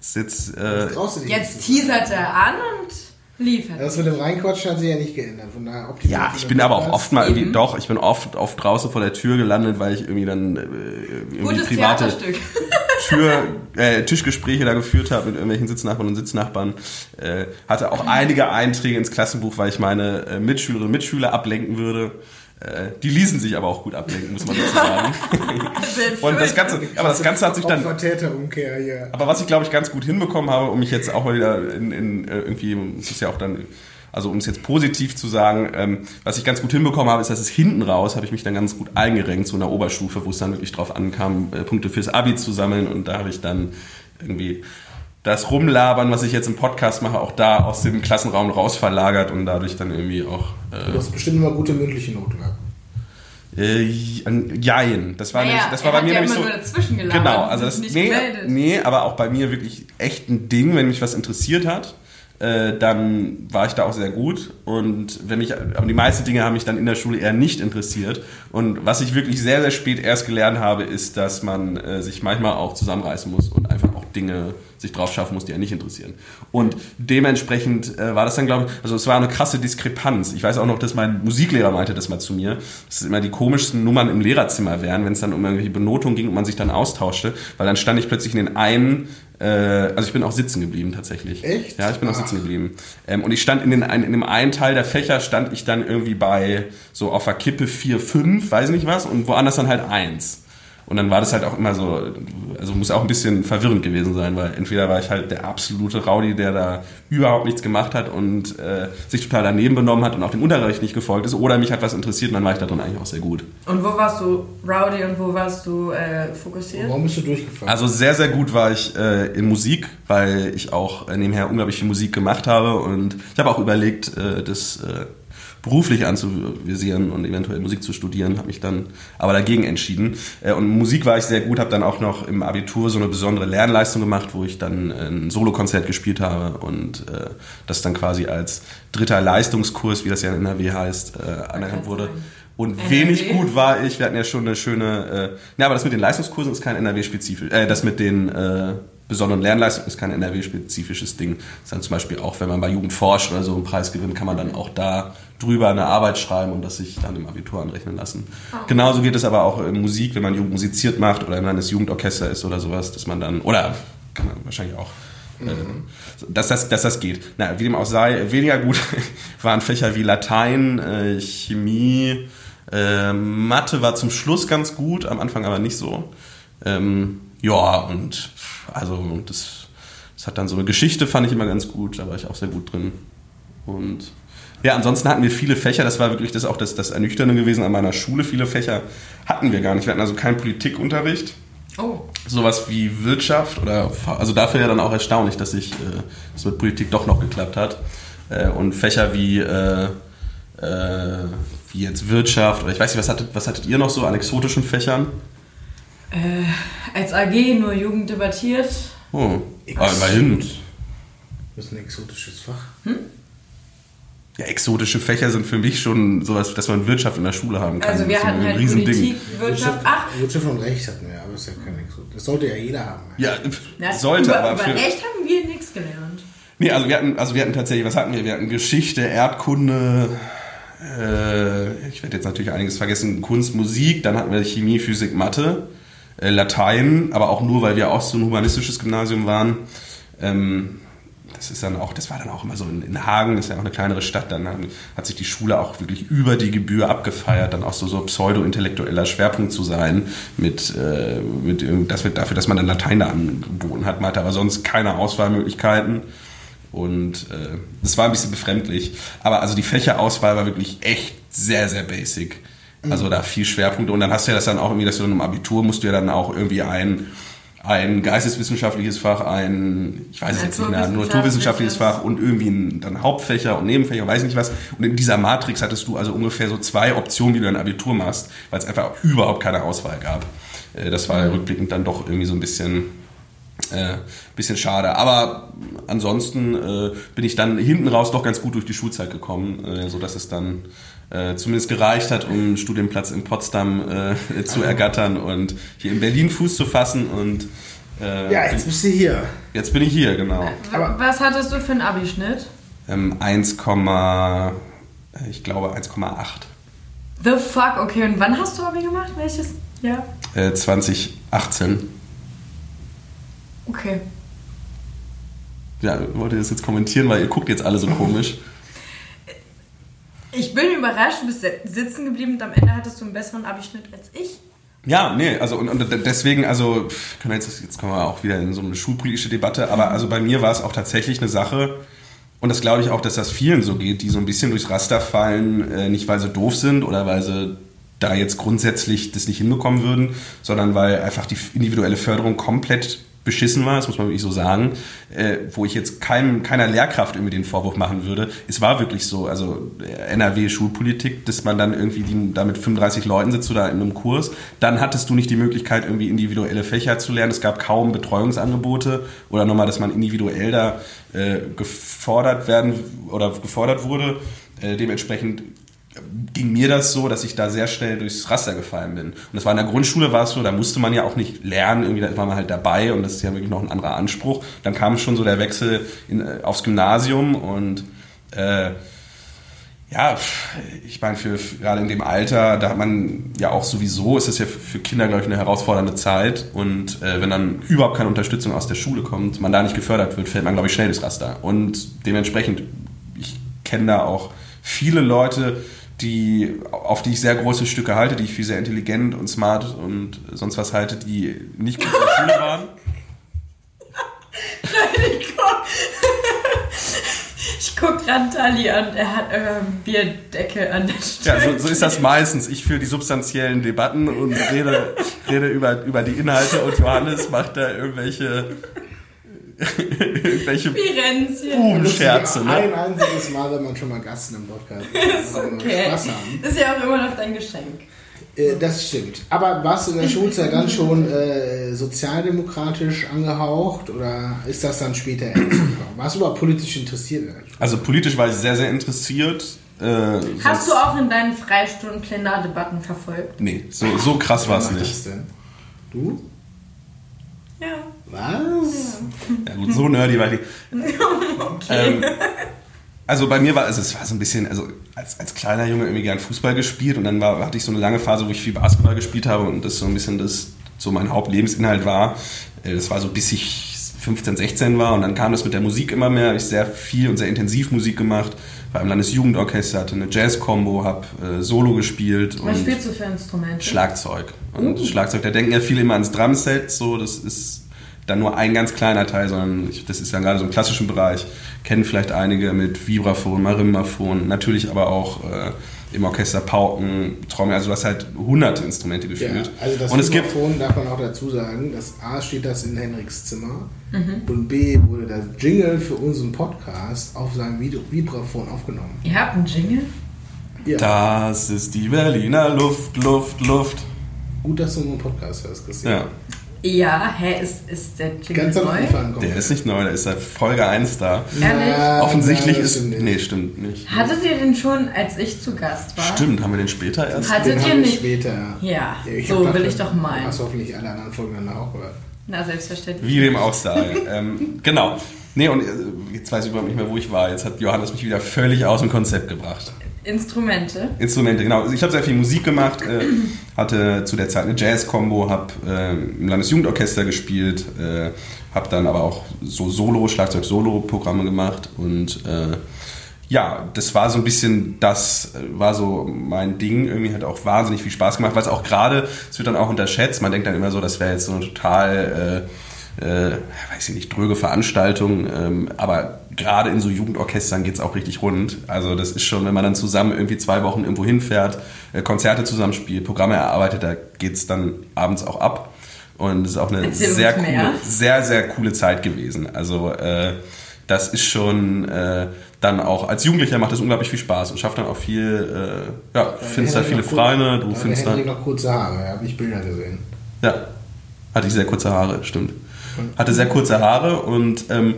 ist jetzt, äh, Jetzt teasert er an und liefert. Das mit dem Reinquatschen hat sich ja nicht geändert. Von daher optimiert ja, ich bin aber auch oft mal irgendwie, Eben. doch, ich bin oft, oft draußen vor der Tür gelandet, weil ich irgendwie dann äh, irgendwie Gutes private. *laughs* Tür, äh, Tischgespräche da geführt habe mit irgendwelchen Sitznachbarn und Sitznachbarn. Äh, hatte auch einige Einträge ins Klassenbuch, weil ich meine äh, Mitschülerinnen und Mitschüler ablenken würde. Äh, die ließen sich aber auch gut ablenken, muss man dazu sagen. und das Ganze, aber das Ganze hat sich dann, Opfer-Täter-Umkehr hier. aber was ich glaube ich ganz gut hinbekommen habe, um mich jetzt auch mal wieder in, in äh, irgendwie, es ist ja auch dann, also um es jetzt positiv zu sagen, ähm, was ich ganz gut hinbekommen habe, ist, dass es hinten raus habe ich mich dann ganz gut eingerenkt, so in der Oberstufe, wo es dann wirklich drauf ankam, äh, Punkte fürs Abi zu sammeln und da habe ich dann irgendwie das Rumlabern, was ich jetzt im Podcast mache, auch da aus dem Klassenraum raus verlagert und dadurch dann irgendwie auch Du hast bestimmt immer gute mündliche Noten gehabt. äh, Jein. Das war, Naja, nämlich, das war bei mir ja nämlich so. genau, also das nicht nee, gemeldet. nee, aber auch bei mir wirklich echt ein Ding, wenn mich was interessiert hat. Äh, dann war ich da auch sehr gut und wenn mich, aber die meisten Dinge haben mich dann in der Schule eher nicht interessiert und was ich wirklich sehr, sehr spät erst gelernt habe, ist, dass man äh, sich manchmal auch zusammenreißen muss und einfach auch Dinge sich drauf schaffen muss, die einen nicht interessieren. Und dementsprechend äh, war das dann, glaube ich, also es war eine krasse Diskrepanz. Ich weiß auch noch, dass mein Musiklehrer meinte das mal zu mir, dass es immer die komischsten Nummern im Lehrerzimmer wären, wenn es dann um irgendwelche Benotung ging und man sich dann austauschte, weil dann stand ich plötzlich in den einen, äh, also ich bin auch sitzen geblieben tatsächlich. Echt? Ja, ich bin auch Ach. sitzen geblieben. Ähm, und ich stand in, den, in dem einen Teil der Fächer, stand ich dann irgendwie bei so auf der Kippe 4, 5, weiß nicht was, und woanders dann halt 1. Und dann war das halt auch immer so, also muss auch ein bisschen verwirrend gewesen sein, weil entweder war ich halt der absolute Rowdy, der da überhaupt nichts gemacht hat und äh, sich total daneben benommen hat und auch dem Unterricht nicht gefolgt ist, oder mich hat was interessiert und dann war ich da drin eigentlich auch sehr gut. Und wo warst du rowdy und wo warst du äh, fokussiert? Warum bist du durchgefallen? Also sehr, sehr gut war ich äh, in Musik, weil ich auch äh, nebenher unglaublich viel Musik gemacht habe und ich habe auch überlegt, äh, das äh, beruflich anzuvisieren und eventuell Musik zu studieren, habe mich dann aber dagegen entschieden. Äh, und Musik war ich sehr gut, habe dann auch noch im Abitur so eine besondere Lernleistung gemacht, wo ich dann ein Solokonzert gespielt habe und äh, das dann quasi als dritter Leistungskurs, wie das ja in NRW heißt, äh, anerkannt wurde. Und NRW? wenig gut war ich, wir hatten ja schon eine schöne, äh, ja, aber das mit den Leistungskursen ist kein NRW-spezifisch, äh, das mit den äh, besonderen Lernleistungen ist kein NRW-spezifisches Ding. Das ist dann zum Beispiel auch, wenn man bei Jugend forscht oder so einen Preis gewinnt, kann man dann auch da drüber eine Arbeit schreiben und das sich dann im Abitur anrechnen lassen. Genauso geht es aber auch in Musik, wenn man Jugend musiziert macht oder wenn man das Jugendorchester ist oder sowas, dass man dann, oder kann man wahrscheinlich auch äh, dass das, dass das geht. Na, wie dem auch sei, weniger gut *laughs* waren Fächer wie Latein, äh, Chemie, äh, Mathe war zum Schluss ganz gut, am Anfang aber nicht so. Ähm, ja, und also das Das hat dann so eine Geschichte, fand ich immer ganz gut, da war ich auch sehr gut drin. Und ja, ansonsten hatten wir viele Fächer, das war wirklich das auch das, das Ernüchternde gewesen an meiner Schule. Viele Fächer hatten wir gar nicht. Wir hatten also keinen Politikunterricht. Oh. Sowas wie Wirtschaft oder also dafür ja dann auch erstaunlich, dass ich äh, das mit Politik doch noch geklappt hat. Äh, und Fächer wie, äh, äh, wie jetzt Wirtschaft oder ich weiß nicht, was hattet, was hattet ihr noch so an exotischen Fächern? Äh, als AG nur Jugend debattiert. Oh, aber immerhin. Das ist ein exotisches Fach. Ja, exotische Fächer sind für mich schon sowas, dass man Wirtschaft in der Schule haben kann. Also wir hatten halt Riesending. Politik, Wirtschaft. Ach, Wirtschaft und Recht hatten wir, aber das ist ja kein Exot. Das sollte ja jeder haben. Ja, na, sollte, über, aber über für, Recht haben wir nichts gelernt. Nee, also wir hatten, also wir hatten tatsächlich, was hatten wir? Wir hatten Geschichte, Erdkunde, äh, ich werde jetzt natürlich einiges vergessen, Kunst, Musik, dann hatten wir Chemie, Physik, Mathe, Latein, aber auch nur, weil wir auch so ein humanistisches Gymnasium waren. Ähm, das ist dann auch, das war dann auch immer so in, in Hagen, das ist ja auch eine kleinere Stadt, dann haben, hat sich die Schule auch wirklich über die Gebühr abgefeiert, dann auch so, so pseudo-intellektueller Schwerpunkt zu sein, mit, äh, mit das wird dafür, dass man dann Latein da angeboten hat. Man hatte aber sonst keine Auswahlmöglichkeiten. Und äh, das war ein bisschen befremdlich. Aber also die Fächerauswahl war wirklich echt sehr, sehr basic. Also da viel Schwerpunkte. Und dann hast du ja das dann auch irgendwie, dass du dann im Abitur musst du ja dann auch irgendwie ein, ein geisteswissenschaftliches Fach, ein, ich weiß es jetzt nicht mehr, ein naturwissenschaftliches Fach und irgendwie ein, dann Hauptfächer und Nebenfächer, weiß nicht was. Und in dieser Matrix hattest du also ungefähr so zwei Optionen, wie du dein Abitur machst, weil es einfach überhaupt keine Auswahl gab. Äh, Das war rückblickend dann doch irgendwie so ein bisschen äh, bisschen schade. Aber ansonsten äh, bin ich dann hinten raus doch ganz gut durch die Schulzeit gekommen, äh, sodass es dann äh, zumindest gereicht hat, um einen Studienplatz in Potsdam äh, zu ergattern und hier in Berlin Fuß zu fassen. Und äh, Ja, jetzt bist du hier. jetzt bin ich hier, genau. Aber- Was hattest du für einen Abischnitt? Ähm, 1, äh, ich glaube 1,8. The fuck, okay. Und wann hast du Abi gemacht? Welches Jahr? Äh, 2018. Okay. Ja, wollt ihr das jetzt kommentieren, weil ihr guckt jetzt alle so komisch. Ich bin überrascht, du bist sitzen geblieben und am Ende hattest du einen besseren Abischnitt als ich. Ja, nee, also und, und deswegen, also wir jetzt, jetzt kommen wir auch wieder in so eine schulpolitische Debatte, aber also bei mir war es auch tatsächlich eine Sache, und das glaube ich auch, dass das vielen so geht, die so ein bisschen durchs Raster fallen, äh, nicht weil sie doof sind oder weil sie da jetzt grundsätzlich das nicht hinbekommen würden, sondern weil einfach die individuelle Förderung komplett beschissen war, das muss man wirklich so sagen, äh, wo ich jetzt keinem, keiner Lehrkraft irgendwie den Vorwurf machen würde. Es war wirklich so, also äh, NRW-Schulpolitik, dass man dann irgendwie die, da mit 35 Leuten sitzt oder in einem Kurs, dann hattest du nicht die Möglichkeit, irgendwie individuelle Fächer zu lernen. Es gab kaum Betreuungsangebote oder nochmal, dass man individuell da äh, gefordert werden oder gefordert wurde. Äh, dementsprechend ging mir das so, dass ich da sehr schnell durchs Raster gefallen bin. Und das war in der Grundschule war es so, da musste man ja auch nicht lernen, irgendwie da war man halt dabei und das ist ja wirklich noch ein anderer Anspruch. Dann kam schon so der Wechsel in, äh, aufs Gymnasium und äh, ja, ich meine, für, gerade in dem Alter, da hat man ja auch sowieso, ist es ja für Kinder, glaube ich, eine herausfordernde Zeit. Und äh, wenn dann überhaupt keine Unterstützung aus der Schule kommt, man da nicht gefördert wird, fällt man, glaube ich, schnell durchs Raster. Und dementsprechend, ich kenne da auch viele Leute, die, auf die ich sehr große Stücke halte, die ich für sehr intelligent und smart und sonst was halte, die nicht gut in der Schule *laughs* waren. Ich guck gerade Tali an, er hat ähm, Bierdeckel an der Stirn. Ja, so, so ist das meistens. Ich führe die substanziellen Debatten und rede, rede über, über die Inhalte und Johannes macht da irgendwelche, *laughs* irgendwelche Firenzchen. Das ist Scherze, ne? Ein einziges Mal, wenn man schon mal Gast im Podcast Ist *laughs* okay. Spaß haben. Ist ja auch immer noch dein Geschenk. Äh, das stimmt. Aber warst du in der Schulzeit dann schon äh, sozialdemokratisch angehaucht oder ist das dann später gekommen? Warst du überhaupt politisch interessiert? Also politisch war ich sehr, sehr interessiert. Äh, Hast du auch in deinen Freistunden Plenardebatten verfolgt? Nee, so, so krass war es nicht. das denn? Du? Ja. Was? Ja, gut, so nerdy war ich. ähm, also bei mir war also es war so ein bisschen, also als, als kleiner Junge irgendwie gern Fußball gespielt und dann war, hatte ich so eine lange Phase, wo ich viel Basketball gespielt habe und das so ein bisschen das so mein Hauptlebensinhalt war. Äh, Das war so bis ich 15, 16 war und dann kam das mit der Musik immer mehr. Habe ich sehr viel und sehr intensiv Musik gemacht. War im Landesjugendorchester, hatte eine Jazz-Combo, habe äh, Solo gespielt Was und spielst du für Instrumente? Schlagzeug. Und Schlagzeug, da denken ja viele immer ans Drumset, so, das ist dann nur ein ganz kleiner Teil, sondern ich, das ist ja gerade so im klassischen Bereich. Kennen vielleicht einige mit Vibraphon, Marimbaphon, natürlich aber auch äh, im Orchester Pauken, Trommel, also du hast halt hunderte Instrumente Ja, gefühlt. also das und es gibt darf man auch dazu sagen, dass A steht das in Henriks Zimmer und B wurde das Jingle für unseren Podcast auf seinem Vib- Vibraphon aufgenommen. Ihr habt einen Jingle? Ja, Das ist die Berliner Luft, Luft, Luft. gut, dass du unseren Podcast hörst, Christian. Ja, Ja, hä, ist, ist der Jingle Ganz am neu? Anfang kommt der ist nicht neu, der ist seit Folge 1 da. Ehrlich? Na, Offensichtlich das ist. stimmt nicht. Nee, stimmt nicht. Hattet ihr den schon, als ich zu Gast war? Stimmt, haben wir den später erst? Hattet Den ihr nicht? später. Ja, ich so gedacht, will ich doch meinen. Du hast hoffentlich alle anderen Folgen danach auch gehört. Na, selbstverständlich. Wie dem auch sei. ähm, genau. Nee, und äh, jetzt weiß ich überhaupt nicht mehr, wo ich war. Jetzt hat Johannes mich wieder völlig aus dem Konzept gebracht. Instrumente. Instrumente, genau. Also Ich habe sehr viel Musik gemacht, äh, *clears throat* hatte zu der Zeit eine Jazz-Combo, habe äh, im Landesjugendorchester gespielt, äh, habe dann aber auch so Solo, Schlagzeug-Solo-Programme gemacht und äh, ja, das war so ein bisschen, das äh, war so mein Ding. Irgendwie hat auch wahnsinnig viel Spaß gemacht, weil es auch gerade, es wird dann auch unterschätzt. Man denkt dann immer so, das wäre jetzt so eine total, äh, weiß ich nicht, dröge Veranstaltung. Ähm, aber gerade in so Jugendorchestern geht's auch richtig rund. Also das ist schon, wenn man dann zusammen irgendwie zwei Wochen irgendwo hinfährt, äh, Konzerte zusammenspielt, Programme erarbeitet, da geht's dann abends auch ab. Und es ist auch eine sehr mehr. coole, sehr, sehr coole Zeit gewesen. Also äh, das ist schon äh, dann auch, als Jugendlicher macht das unglaublich viel Spaß und schafft dann auch viel, äh, ja, findest da viele Freunde, du da findest hatte da, Henrik noch kurze Haare, da habe ich Bilder gesehen. ja, hatte ich sehr kurze Haare, stimmt. Hatte sehr kurze Haare und ähm,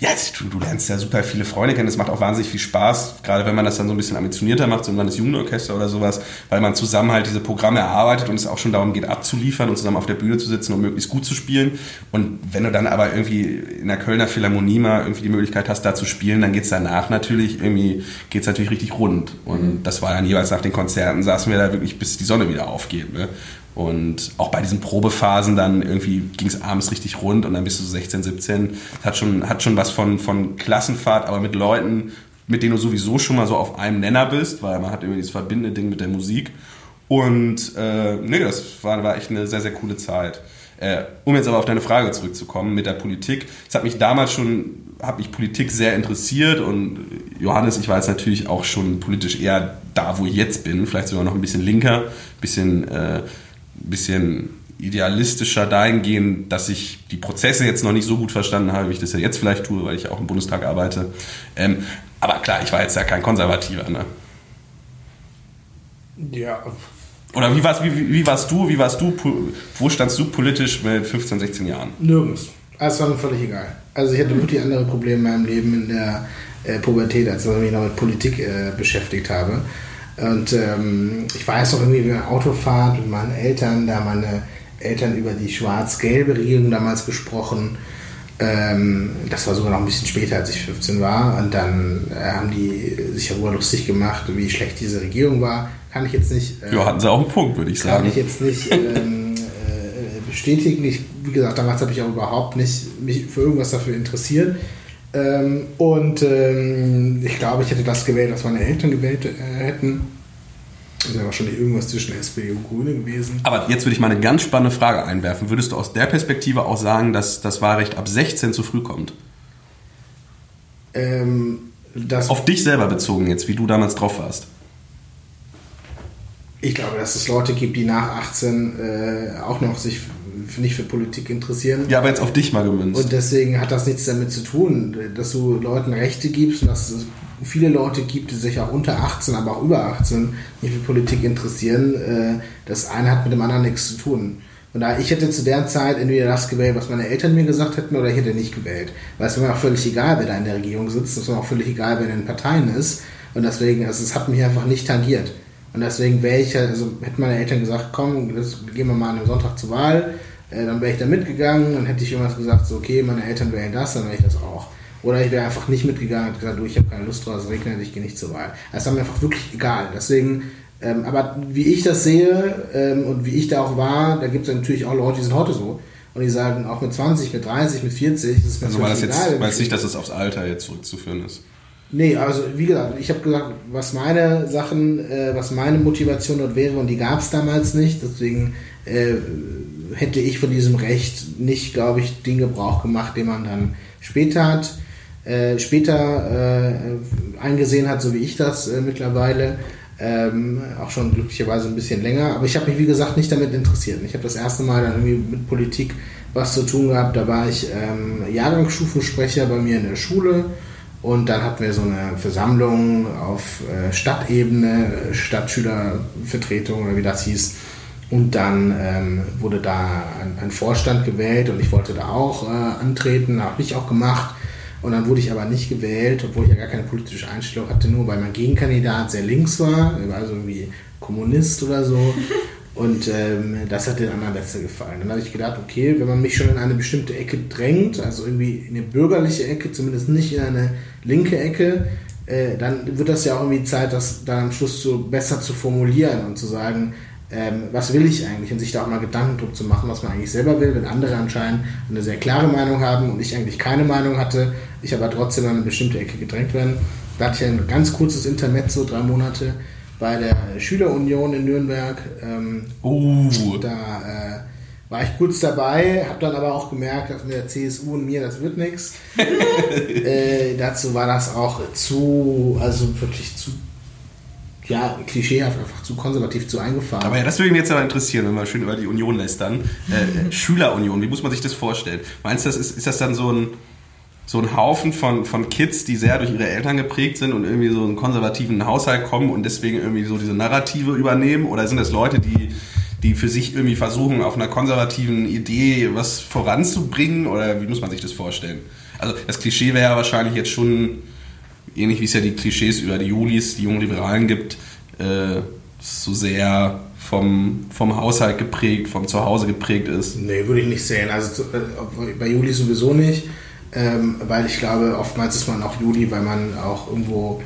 ja, du, du lernst ja super viele Freunde kennen. Es macht auch wahnsinnig viel Spaß, gerade wenn man das dann so ein bisschen ambitionierter macht, so im Landesjugendorchester oder sowas, weil man zusammen halt diese Programme erarbeitet und es auch schon darum geht, abzuliefern und zusammen auf der Bühne zu sitzen und möglichst gut zu spielen. Und wenn du dann aber irgendwie in der Kölner Philharmonie mal irgendwie die Möglichkeit hast, da zu spielen, dann geht's danach natürlich irgendwie, geht's natürlich richtig rund. Und das war dann jeweils nach den Konzerten, saßen wir da wirklich, bis die Sonne wieder aufgeht. Ne? Und auch bei diesen Probephasen dann irgendwie ging es abends richtig rund und dann bist du so 16, 17. Das hat schon, hat schon was von, von Klassenfahrt, aber mit Leuten, mit denen du sowieso schon mal so auf einem Nenner bist, weil man hat irgendwie dieses verbindende Ding mit der Musik. Und äh, nee, das war, war echt eine sehr, sehr coole Zeit. Äh, um jetzt aber auf deine Frage zurückzukommen mit der Politik. Es hat mich damals schon, hat mich Politik sehr interessiert und Johannes, ich war jetzt natürlich auch schon politisch eher da, wo ich jetzt bin, vielleicht sogar noch ein bisschen linker, bisschen, äh, bisschen idealistischer dahingehend, dass ich die Prozesse jetzt noch nicht so gut verstanden habe, wie ich das ja jetzt vielleicht tue, weil ich auch im Bundestag arbeite. Ähm, aber klar, ich war jetzt ja kein Konservativer. Ne? Ja, Oder wie warst, wie, wie- warst du, wie warst du, wo standst du politisch mit 15, 16 Jahren? nirgends. Also, Es war mir völlig egal. Also ich hatte wirklich andere Probleme in meinem Leben in der äh, Pubertät, als ich mich noch mit Politik äh, beschäftigt habe. Und ähm, ich weiß noch irgendwie, wir Autofahrt mit meinen Eltern, da haben meine Eltern über die schwarz-gelbe Regierung damals gesprochen. Ähm, das war sogar noch ein bisschen später, als ich 15 war. Und dann äh, haben die sich darüber lustig gemacht, wie schlecht diese Regierung war. Kann ich jetzt nicht. äh, Ja, hatten sie auch einen Punkt, würde ich kann sagen. ich jetzt nicht *laughs* ähm, äh, bestätigen. Ich, wie gesagt, damals habe ich auch überhaupt nicht mich für irgendwas dafür interessiert. Ähm, und ähm, ich glaube, ich hätte das gewählt, was meine Eltern gewählt äh, hätten. Das wäre wahrscheinlich irgendwas zwischen SPD und Grüne gewesen. Aber jetzt würde ich mal eine ganz spannende Frage einwerfen. Würdest du aus der Perspektive auch sagen, dass das Wahlrecht ab 16 zu früh kommt? Ähm, Auf dich selber bezogen jetzt, wie du damals drauf warst. ich glaube, dass es Leute gibt, die nach 18 äh, auch noch sich nicht für Politik interessieren. Ja, aber jetzt auf dich mal gemünzt. Und deswegen hat das nichts damit zu tun, dass du Leuten Rechte gibst und dass es viele Leute gibt, die sich auch unter 18, aber auch über 18 nicht für Politik interessieren. Äh, Das eine hat mit dem anderen nichts zu tun. Und da ich hätte zu der Zeit entweder das gewählt, was meine Eltern mir gesagt hätten, oder ich hätte nicht gewählt. Weil es mir auch völlig egal, wer da in der Regierung sitzt. Es ist mir auch völlig egal, wer in den Parteien ist. Und deswegen, also es hat mich einfach nicht tangiert. Und deswegen wäre ich, also hätten meine Eltern gesagt, komm, das, gehen wir mal an einem Sonntag zur Wahl, äh, dann wäre ich da mitgegangen, dann hätte ich irgendwas gesagt, so okay, meine Eltern wählen das, dann wäre ich das auch. Oder ich wäre einfach nicht mitgegangen und gesagt, du, ich habe keine Lust drauf, es regnet, ich gehe nicht zur Wahl. Das ist mir einfach wirklich egal. Deswegen, ähm, aber wie ich das sehe ähm, und wie ich da auch war, da gibt es natürlich auch Leute, die sind heute so. Und die sagen, auch mit 20, mit 30, mit 40, das ist mir Also war das jetzt, egal. weiß nicht, dass es aufs Alter jetzt zurückzuführen ist. Nee, also wie gesagt, ich habe gesagt, was meine Sachen, äh, was meine Motivation dort wäre und die gab es damals nicht. Deswegen äh, hätte ich von diesem Recht nicht, glaube ich, den Gebrauch gemacht, den man dann später hat, äh, später äh, eingesehen hat, so wie ich das äh, mittlerweile. Ähm, auch schon glücklicherweise ein bisschen länger. Aber ich habe mich, wie gesagt, nicht damit interessiert. Ich habe das erste Mal dann irgendwie mit Politik was zu tun gehabt. Da war ich ähm, Jahrgangsstufensprecher bei mir in der Schule. Und dann hatten wir so eine Versammlung auf äh, Stadtebene, Stadtschülervertretung oder wie das hieß. Und dann ähm, wurde da ein, ein, Vorstand gewählt und ich wollte da auch äh, antreten, habe ich auch gemacht. Und dann wurde ich aber nicht gewählt, obwohl ich ja gar keine politische Einstellung hatte, nur weil mein Gegenkandidat sehr links war, war also irgendwie Kommunist oder so. *laughs* Und ähm, das hat den anderen besser gefallen. Dann habe ich gedacht, okay, wenn man mich schon in eine bestimmte Ecke drängt, also irgendwie in eine bürgerliche Ecke, zumindest nicht in eine linke Ecke, äh, dann wird das ja auch irgendwie Zeit, das dann am Schluss so besser zu formulieren und zu sagen, ähm, was will ich eigentlich und sich da auch mal Gedanken drum zu machen, was man eigentlich selber will, wenn andere anscheinend eine sehr klare Meinung haben und ich eigentlich keine Meinung hatte, ich aber trotzdem in eine bestimmte Ecke gedrängt werden. Da hatte ich ein ganz kurzes Intermezzo, drei Monate bei der Schülerunion in Nürnberg. Ähm, uh. Da äh, war ich kurz dabei, habe dann aber auch gemerkt, dass mit der CSU und mir, das wird nichts. *laughs* äh, dazu war das auch zu, also wirklich zu ja, klischeehaft, einfach zu konservativ, zu eingefahren. Aber ja, das würde mich jetzt aber interessieren, wenn wir schön über die Union lästern. Äh, *laughs* Schülerunion, wie muss man sich das vorstellen? Meinst du, das ist, ist das dann so ein, so ein Haufen von, von Kids, die sehr durch ihre Eltern geprägt sind und irgendwie so einen konservativen Haushalt kommen und deswegen irgendwie so diese Narrative übernehmen? Oder sind das Leute, die, die für sich irgendwie versuchen, auf einer konservativen Idee was voranzubringen? Oder wie muss man sich das vorstellen? Also das Klischee wäre ja wahrscheinlich jetzt schon ähnlich wie es ja die Klischees über die Julis, die jungen Liberalen gibt, äh, so sehr vom, vom Haushalt geprägt, vom Zuhause geprägt ist. Nee, würde ich nicht sehen. Also äh, bei Juli sowieso nicht, ähm, weil ich glaube, oftmals ist man auch Juli, weil man auch irgendwo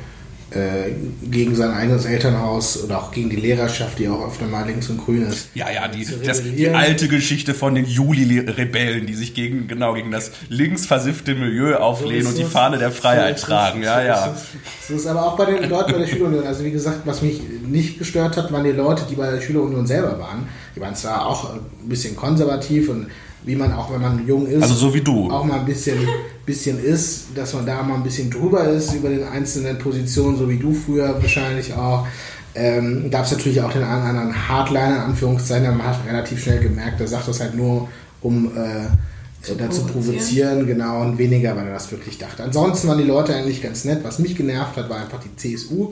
gegen sein eigenes Elternhaus oder auch gegen die Lehrerschaft, die auch öfter mal links und grün ist. Ja, ja, die, das, die alte Geschichte von den Juli-Rebellen, die sich gegen, genau, gegen das links versiffte Milieu auflehnen so und die Fahne der Freiheit so tragen. Ja, so ja. Das ist aber auch bei den Leuten bei der Schülerunion. Also wie gesagt, was mich nicht gestört hat, waren die Leute, die bei der Schülerunion selber waren. Die waren zwar auch ein bisschen konservativ und wie man auch, wenn man jung ist, also so wie du. auch mal ein bisschen, bisschen ist, dass man da mal ein bisschen drüber ist über den einzelnen Positionen, so wie du früher wahrscheinlich auch. Ähm, Gab es natürlich auch den einen anderen Hardliner, in Anführungszeichen, man hat relativ schnell gemerkt, der sagt das halt nur, um äh, zu dazu provozieren, genau, und weniger, weil er das wirklich dachte. Ansonsten waren die Leute eigentlich ganz nett. Was mich genervt hat, war einfach die CSU.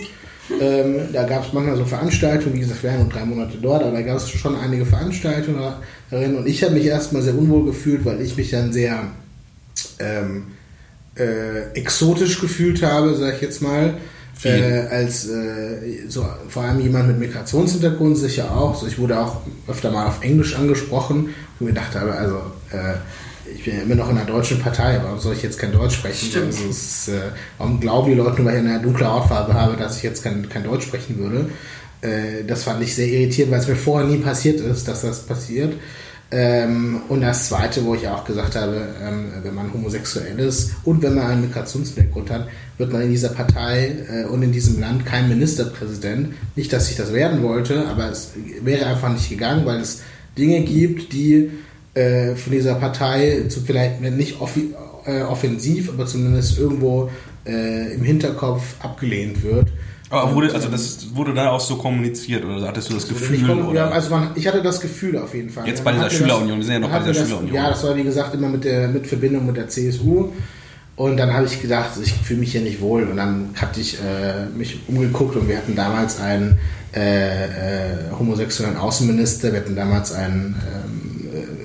Ähm, da gab es manchmal so Veranstaltungen, wie gesagt, wir waren nur drei Monate dort, aber da gab es schon einige Veranstaltungen darin und ich habe mich erstmal sehr unwohl gefühlt, weil ich mich dann sehr ähm, äh, exotisch gefühlt habe, sag ich jetzt mal. Äh, als äh, so, vor allem jemand mit Migrationshintergrund sicher auch. So, ich wurde auch öfter mal auf Englisch angesprochen und mir dachte aber, also äh, ich bin ja immer noch in der deutschen Partei, warum soll ich jetzt kein Deutsch sprechen? Also ist, äh, warum glauben die Leute, nur weil ich eine dunkle Hautfarbe habe, dass ich jetzt kein, kein Deutsch sprechen würde? Äh, das fand ich sehr irritierend, weil es mir vorher nie passiert ist, dass das passiert. Ähm, und das Zweite, wo ich auch gesagt habe, ähm, wenn man homosexuell ist und wenn man einen Migrationshintergrund hat, wird man in dieser Partei äh, und in diesem Land kein Ministerpräsident. Nicht, dass ich das werden wollte, aber es wäre einfach nicht gegangen, weil es Dinge gibt, die äh, von dieser Partei zu vielleicht nicht offi äh, offensiv, aber zumindest irgendwo äh, im Hinterkopf abgelehnt wird. Aber wurde, also das wurde dann auch so kommuniziert oder hattest du das, Gefühl? Oder? Ja, also man, ich hatte das Gefühl auf jeden Fall. Jetzt bei dieser Schülerunion, wir sind ja noch bei dieser das, Schülerunion. Ja, das war wie gesagt immer mit der mit Verbindung mit der CSU. Und dann habe ich gedacht, ich fühle mich hier nicht wohl. Und dann hatte ich äh, mich umgeguckt und wir hatten damals einen äh, äh, homosexuellen Außenminister, wir hatten damals einen ähm,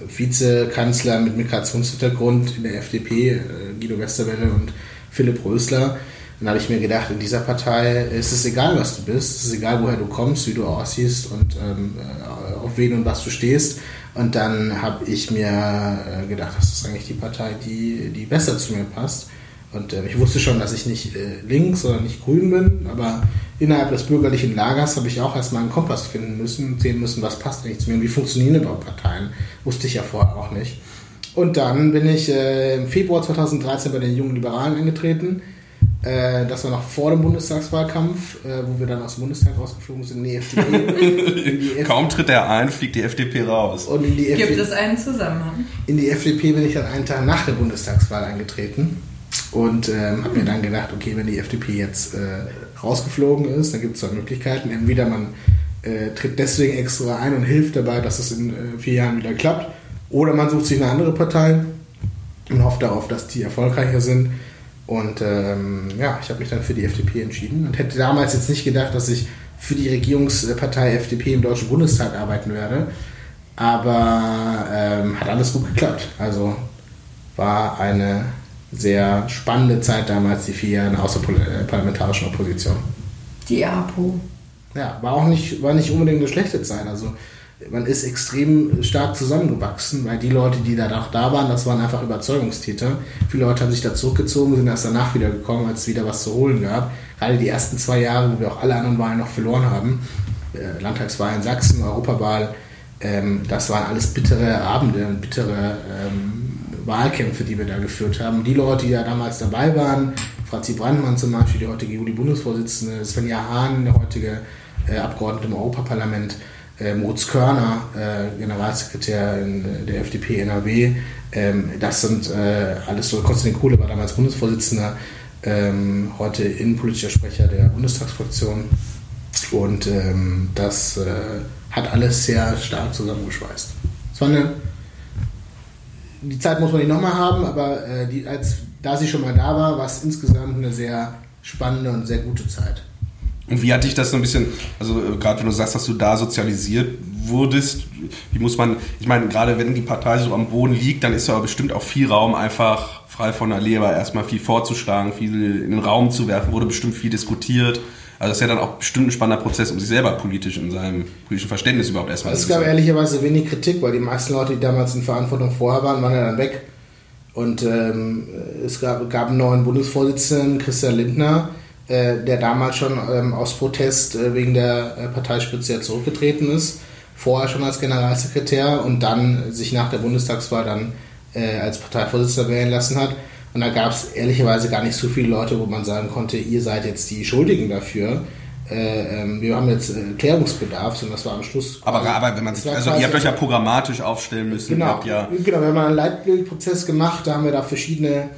Vizekanzler mit Migrationshintergrund in der FDP, äh, Guido Westerwelle und Philipp Rösler. Dann habe ich mir gedacht, in dieser Partei ist es egal, was du bist, es ist egal, woher du kommst, wie du aussiehst und ähm, äh, auf wen und was du stehst. Und dann habe ich mir äh, gedacht, das ist eigentlich die Partei, die, die besser zu mir passt. Und äh, ich wusste schon, dass ich nicht äh, links oder nicht grün bin, aber innerhalb des bürgerlichen Lagers habe ich auch erstmal einen Kompass finden müssen, sehen müssen, was passt eigentlich zu mir und wie funktionieren überhaupt Parteien. Wusste ich ja vorher auch nicht. Und dann bin ich äh, im Februar 2013 bei den Jungen Liberalen eingetreten. Äh, das war noch vor dem Bundestagswahlkampf, äh, wo wir dann aus dem Bundestag rausgeflogen sind in die FDP. in die F *laughs* Kaum tritt er ein, fliegt die FDP raus. und in die, Gibt FD es einen Zusammenhang? in die FDP bin ich dann einen Tag nach der Bundestagswahl eingetreten und ähm, habe mir dann gedacht, okay, wenn die FDP jetzt äh, rausgeflogen ist, dann gibt es zwei Möglichkeiten. Entweder man äh, tritt deswegen extra ein und hilft dabei, dass es in äh, vier Jahren wieder klappt, oder man sucht sich eine andere Partei und hofft darauf, dass die erfolgreicher sind. Und ähm, ja, ich habe mich dann für die FDP entschieden und hätte damals jetzt nicht gedacht, dass ich für die Regierungspartei FDP im Deutschen Bundestag arbeiten werde. Aber ähm, hat alles gut geklappt. Also war eine sehr spannende Zeit damals, die vier Jahre in der außerparlamentarischen Opposition. Die APO. Ja, war auch nicht, war nicht unbedingt eine schlechte Zeit. Also man ist extrem stark zusammengewachsen, weil die Leute, die da auch da waren, das waren einfach Überzeugungstäter. Viele Leute haben sich da zurückgezogen, sind erst danach wieder gekommen, als es wieder was zu holen gab. Gerade die ersten zwei Jahre, wo wir auch alle anderen Wahlen noch verloren haben, äh, Landtagswahl in Sachsen, Europawahl, ähm, das waren alles bittere Abende und bittere ähm, Wahlkämpfe, die wir da geführt haben. Die Leute, die da damals dabei waren, Franzi Brandmann zum Beispiel, die heutige Juli-Bundesvorsitzende, Svenja Hahn, der heutige äh, Abgeordnete im Europaparlament, äh, Moritz Körner, äh, Generalsekretär äh, der FDP NRW, ähm, das sind äh, alles so, Konstantin Kohle war damals Bundesvorsitzender, ähm, heute innenpolitischer Sprecher der Bundestagsfraktion und ähm, das äh, hat alles sehr stark zusammengeschweißt. Es war eine, die Zeit muss man nicht nochmal haben, aber äh, die, als, da sie schon mal da war, war es insgesamt eine sehr spannende und sehr gute Zeit. Und wie hat dich das so ein bisschen, also äh, gerade wenn du sagst, dass du da sozialisiert wurdest, wie muss man, ich meine, gerade wenn die Partei so am Boden liegt, dann ist ja bestimmt auch viel Raum einfach frei von der Leber erstmal viel vorzuschlagen, viel in den Raum zu werfen, wurde bestimmt viel diskutiert. Also das ist ja dann auch bestimmt ein spannender Prozess, um sich selber politisch in seinem politischen Verständnis überhaupt erstmal Es gab ehrlicherweise wenig Kritik, weil die meisten Leute, die damals in Verantwortung vorher waren, waren ja dann weg. Und ähm, es gab, gab einen neuen Bundesvorsitzenden, Christian Lindner, äh, der damals schon ähm, aus Protest äh, wegen der äh, Parteispitze zurückgetreten ist. Vorher schon als Generalsekretär und dann sich nach der Bundestagswahl dann äh, als Parteivorsitzender wählen lassen hat. Und da gab es ehrlicherweise gar nicht so viele Leute, wo man sagen konnte, ihr seid jetzt die Schuldigen dafür. Äh, ähm, wir haben jetzt äh, Klärungsbedarf, sondern das war am Schluss. Aber, aber wenn man sich, also ihr habt euch ja programmatisch aufstellen müssen. Genau, ja, genau, wir haben einen Leitbildprozess gemacht, da haben wir da verschiedene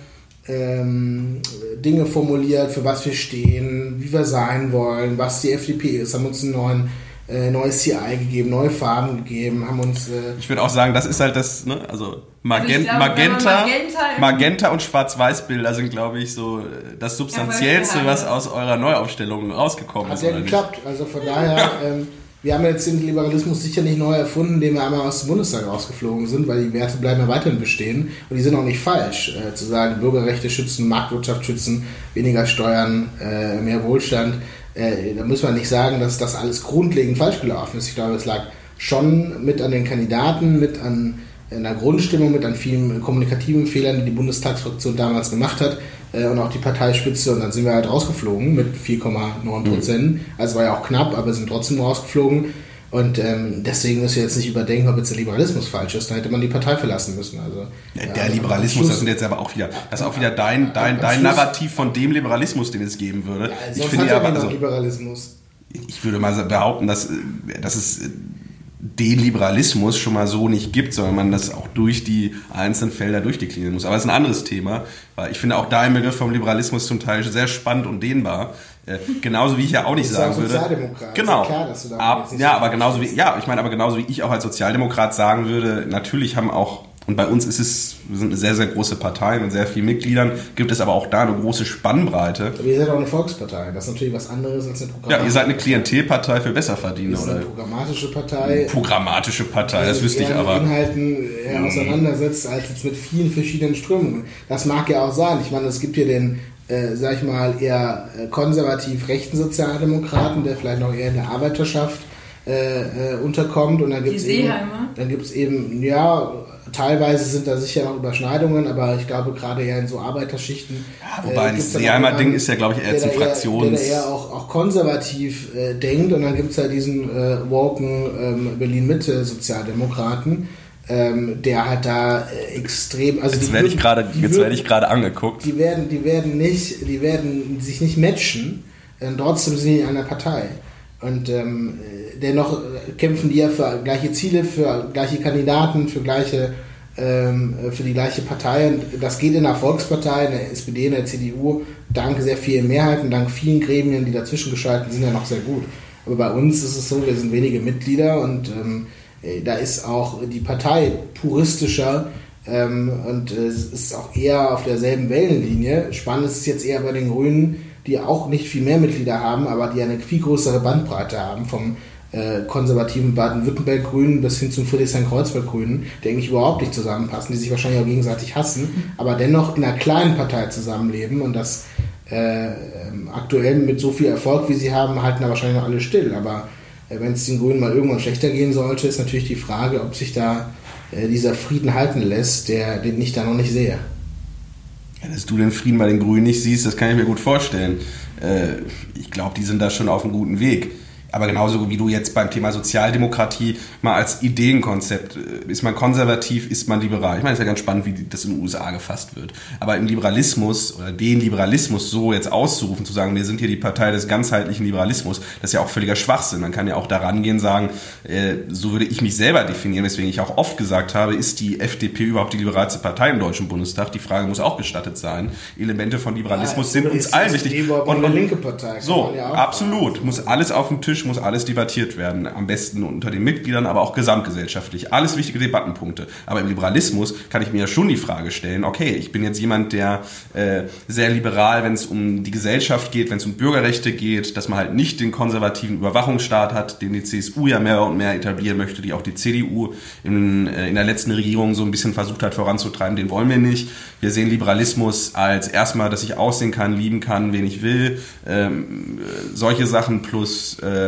ähm, Dinge formuliert, für was wir stehen, wie wir sein wollen, was die FDP ist, haben uns einen neuen, äh, neues CI gegeben, neue Farben gegeben, haben uns... Äh, ich würde auch sagen, das ist halt das, ne, also Magen Also ich glaube, Magenta, Magenta Magenta und Schwarz-Weiß-Bilder sind, glaube ich, so das Substanziellste, Ja, was ja. aus eurer Neuaufstellung rausgekommen Hat ist. ja oder nicht? geklappt. Also von daher, ähm, wir haben jetzt den Liberalismus sicher nicht neu erfunden, indem wir einmal aus dem Bundestag rausgeflogen sind, weil die Werte bleiben ja weiterhin bestehen. Und die sind auch nicht falsch. Äh, zu sagen, Bürgerrechte schützen, Marktwirtschaft schützen, weniger Steuern, äh, mehr Wohlstand. Äh, da muss man nicht sagen, dass das alles grundlegend falsch gelaufen ist. Ich glaube, es lag schon mit an den Kandidaten, mit an einer Grundstimmung, mit an vielen kommunikativen Fehlern, die die Bundestagsfraktion damals gemacht hat äh, und auch die Parteispitze. Und dann sind wir halt rausgeflogen mit 4,9 Prozent. Also war ja auch knapp, aber sind trotzdem rausgeflogen. Und ähm, deswegen müssen wir jetzt nicht überdenken, ob jetzt der Liberalismus falsch ist. Dann hätte man die Partei verlassen müssen. Also, Ja, ja, der also Liberalismus, am das Schluss- sind jetzt aber auch wieder, das ist auch wieder dein, dein, dein Schluss- Narrativ von dem Liberalismus, den es geben würde. Ja, ich finde ja ja aber, also, Liberalismus. ich würde mal behaupten, dass, äh, dass es äh, den Liberalismus schon mal so nicht gibt, sondern man das auch durch die einzelnen Felder durchdeklinieren muss. Aber das ist ein anderes Thema, weil ich finde auch dein Begriff vom Liberalismus zum Teil sehr spannend und dehnbar. Äh, genauso wie ich ja auch nicht ja sagen würde. Sozialdemokrat. Genau. Ist ja klar, dass du Ab, ja, aber genauso wie, ja, ich meine, aber genauso wie ich auch als Sozialdemokrat sagen würde, natürlich haben auch, und bei uns ist es, wir sind eine sehr, sehr große Partei mit sehr vielen Mitgliedern, gibt es aber auch da eine große Spannbreite. Aber ihr seid auch eine Volkspartei. Das ist natürlich was anderes als eine Ja, Programmatische ihr seid eine Klientelpartei für Besserverdiener Das ist eine oder programmatische Partei. programmatische Partei, das die wüsste ich aber. mit Inhalten eher auseinandersetzt als jetzt mit vielen verschiedenen Strömungen. Das mag ja auch sein. Ich meine, es gibt hier den, äh, sag ich mal, eher äh, konservativ rechten Sozialdemokraten, der vielleicht noch eher in der Arbeiterschaft äh, äh, unterkommt. Und dann gibt's eben, Seeheimer? dann gibt's eben, ja, teilweise sind da sicher noch Überschneidungen, aber ich glaube gerade eher in so Arbeiterschichten. Ja, wobei äh, das gibt's dann Seeheimer auch Ding jemanden, ist ja, glaube ich, eher eher- Fraktions- Der eher auch, auch konservativ äh, denkt und dann gibt es ja diesen äh, woken ähm, Berlin-Mitte-Sozialdemokraten, ähm, der hat da äh, extrem. Also Jetzt werde ich gerade jetzt werde ich gerade angeguckt. die werden, die werden nicht, die werden sich nicht matchen, äh, trotzdem sind die in einer Partei. Und ähm, äh, dennoch äh, kämpfen die ja für gleiche Ziele, für gleiche Kandidaten, für gleiche ähm, äh, für die gleiche Partei. Und das geht in der Volkspartei, in der SPD, in der CDU, dank sehr vielen Mehrheiten, dank vielen Gremien, die dazwischen geschalten sind, ja noch sehr gut. Aber bei uns ist es so, wir sind wenige Mitglieder und ähm, äh, da ist auch die Partei puristischer ähm, und äh, es ist auch eher auf derselben Wellenlinie. Spannend ist es jetzt eher bei den Grünen, die auch nicht viel mehr Mitglieder haben, aber die eine viel größere Bandbreite haben, vom äh, konservativen Baden-Württemberg-Grünen bis hin zum Friedrichshain-Kreuzberg-Grünen, die eigentlich überhaupt nicht zusammenpassen, die sich wahrscheinlich auch gegenseitig hassen, aber dennoch in einer kleinen Partei zusammenleben und das äh, ähm, aktuell mit so viel Erfolg, wie sie haben, halten da wahrscheinlich noch alle still. Aber äh, wenn es den Grünen mal irgendwann schlechter gehen sollte, ist natürlich die Frage, ob sich da äh, dieser Frieden halten lässt, der, den ich da noch nicht sehe. Ja, dass du den Frieden bei den Grünen nicht siehst, das kann ich mir gut vorstellen. Äh, ich glaube, die sind da schon auf einem guten Weg. Aber genauso wie du jetzt beim Thema Sozialdemokratie mal als Ideenkonzept, äh, ist man konservativ, ist man liberal. Ich meine, es ist ja ganz spannend, wie das in den USA gefasst wird. Aber im Liberalismus oder den Liberalismus so jetzt auszurufen, zu sagen, wir sind hier die Partei des ganzheitlichen Liberalismus, das ist ja auch völliger Schwachsinn. Man kann ja auch daran gehen, sagen, äh, so würde ich mich selber definieren, weswegen ich auch oft gesagt habe, ist die FDP überhaupt die liberalste Partei im Deutschen Bundestag? Die Frage muss auch gestattet sein. Elemente von Liberalismus sind uns allen wichtig. die überhaupt eine linke Partei? So, ja absolut. Muss alles auf dem Tisch, muss alles debattiert werden. Am besten unter den Mitgliedern, aber auch gesamtgesellschaftlich. Alles wichtige Debattenpunkte. Aber im Liberalismus kann ich mir ja schon die Frage stellen, okay, ich bin jetzt jemand, der äh, sehr liberal, wenn es um die Gesellschaft geht, wenn es um Bürgerrechte geht, dass man halt nicht den konservativen Überwachungsstaat hat, den die CSU ja mehr und mehr etablieren möchte, die auch die CDU in, äh, in der letzten Regierung so ein bisschen versucht hat voranzutreiben. Den wollen wir nicht. Wir sehen Liberalismus als erstmal, dass ich aussehen kann, lieben kann, wen ich will. Ähm, äh, solche Sachen plus äh,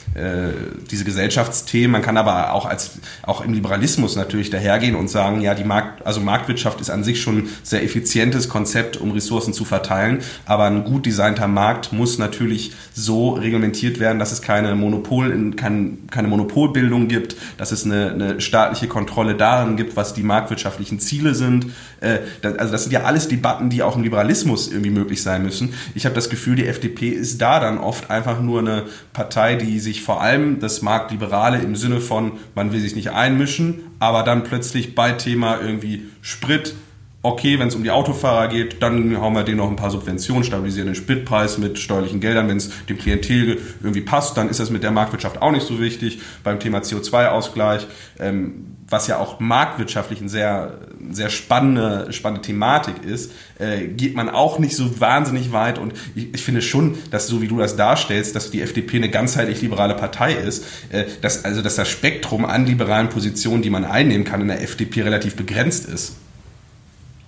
diese Gesellschaftsthemen. Man kann aber auch als auch im Liberalismus natürlich dahergehen und sagen, ja, die Markt, also Marktwirtschaft ist an sich schon ein sehr effizientes Konzept, um Ressourcen zu verteilen. Aber ein gut designter Markt muss natürlich so reglementiert werden, dass es keine Monopol, kein, keine Monopolbildung gibt, dass es eine, eine staatliche Kontrolle darin gibt, was die marktwirtschaftlichen Ziele sind. Äh, also das sind ja alles Debatten, die auch im Liberalismus irgendwie möglich sein müssen. Ich habe das Gefühl, die FDP ist da dann oft einfach nur eine Partei, die sich vor allem das Marktliberale im Sinne von, man will sich nicht einmischen, aber dann plötzlich bei Thema irgendwie Sprit, okay, wenn es um die Autofahrer geht, dann hauen wir denen noch ein paar Subventionen, stabilisieren den Spritpreis mit steuerlichen Geldern. Wenn es dem Klientel irgendwie passt, dann ist das mit der Marktwirtschaft auch nicht so wichtig. Beim Thema CO2-Ausgleich, ähm, was ja auch marktwirtschaftlich eine sehr, sehr spannende, spannende Thematik ist, äh, geht man auch nicht so wahnsinnig weit. Und ich, ich finde schon, dass so wie du das darstellst, dass die FDP eine ganzheitlich liberale Partei ist, äh, dass, also dass das Spektrum an liberalen Positionen, die man einnehmen kann, in der FDP relativ begrenzt ist.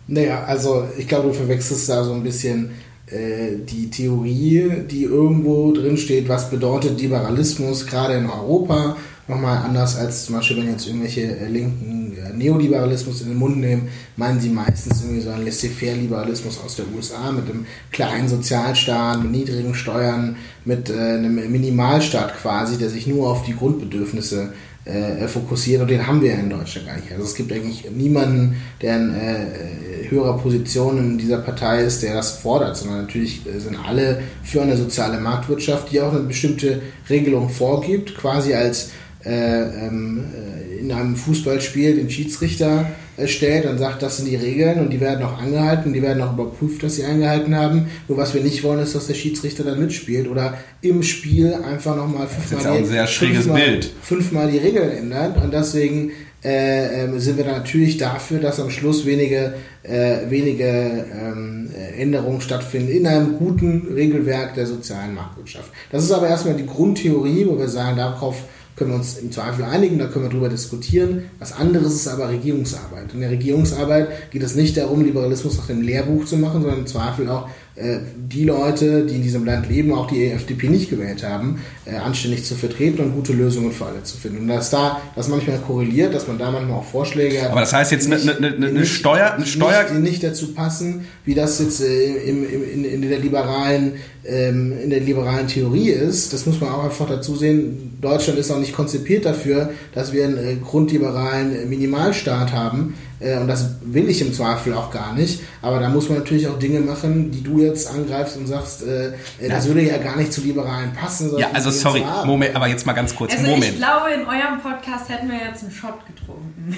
Naja, also ich glaube, du verwechselst da so ein bisschen äh, die Theorie, die irgendwo drin steht, was bedeutet Liberalismus gerade in Europa. Nochmal anders als zum Beispiel, wenn jetzt irgendwelche äh, linken äh, Neoliberalismus in den Mund nehmen, meinen sie meistens irgendwie so einen Laissez-faire-Liberalismus aus der USA mit einem kleinen Sozialstaat, mit niedrigen Steuern, mit äh, einem Minimalstaat quasi, der sich nur auf die Grundbedürfnisse äh, fokussiert und den haben wir in Deutschland gar nicht. Also es gibt eigentlich niemanden, der in äh, höherer Position in dieser Partei ist, der das fordert, sondern natürlich äh, sind alle für eine soziale Marktwirtschaft, die auch eine bestimmte Regelung vorgibt, quasi als äh, ähm, äh, in einem Fußballspiel den Schiedsrichter äh, stellt und sagt, das sind die Regeln und die werden auch angehalten, die werden auch überprüft, dass sie eingehalten haben. Nur was wir nicht wollen, ist, dass der Schiedsrichter dann mitspielt oder im Spiel einfach nochmal fünfmal, auch ein fünfmal, fünfmal die Regeln ändert und deswegen äh, ähm, sind wir natürlich dafür, dass am Schluss wenige, äh, wenige ähm, äh, Änderungen stattfinden in einem guten Regelwerk der sozialen Marktwirtschaft. Das ist aber erstmal die Grundtheorie, wo wir sagen, darauf können wir uns im Zweifel einigen, da können wir drüber diskutieren. Was anderes ist aber Regierungsarbeit. In der Regierungsarbeit geht es nicht darum, Liberalismus nach dem Lehrbuch zu machen, sondern im Zweifel auch äh, die Leute, die in diesem Land leben, auch die FDP nicht gewählt haben, äh, anständig zu vertreten und gute Lösungen für alle zu finden. Und dass da das manchmal korreliert, dass man da manchmal auch Vorschläge hat. Aber das heißt jetzt eine nicht- ne, ne, die ne nicht- Steuer, eine Steuer, nicht, die nicht dazu passen, wie das jetzt äh, im, im, in, in der liberalen ähm, in der liberalen Theorie ist. Das muss man auch einfach dazu sehen. Deutschland ist auch nicht konzipiert dafür, dass wir einen äh, grundliberalen äh, Minimalstaat haben. Äh, und das will ich im Zweifel auch gar nicht. Aber da muss man natürlich auch Dinge machen, die du jetzt angreifst und sagst, äh, äh, das würde ja gar nicht zu Liberalen passen. Ja, also sorry. Moment, aber jetzt mal ganz kurz, Also Moment. ich glaube, in eurem Podcast hätten wir jetzt einen Shot getrunken.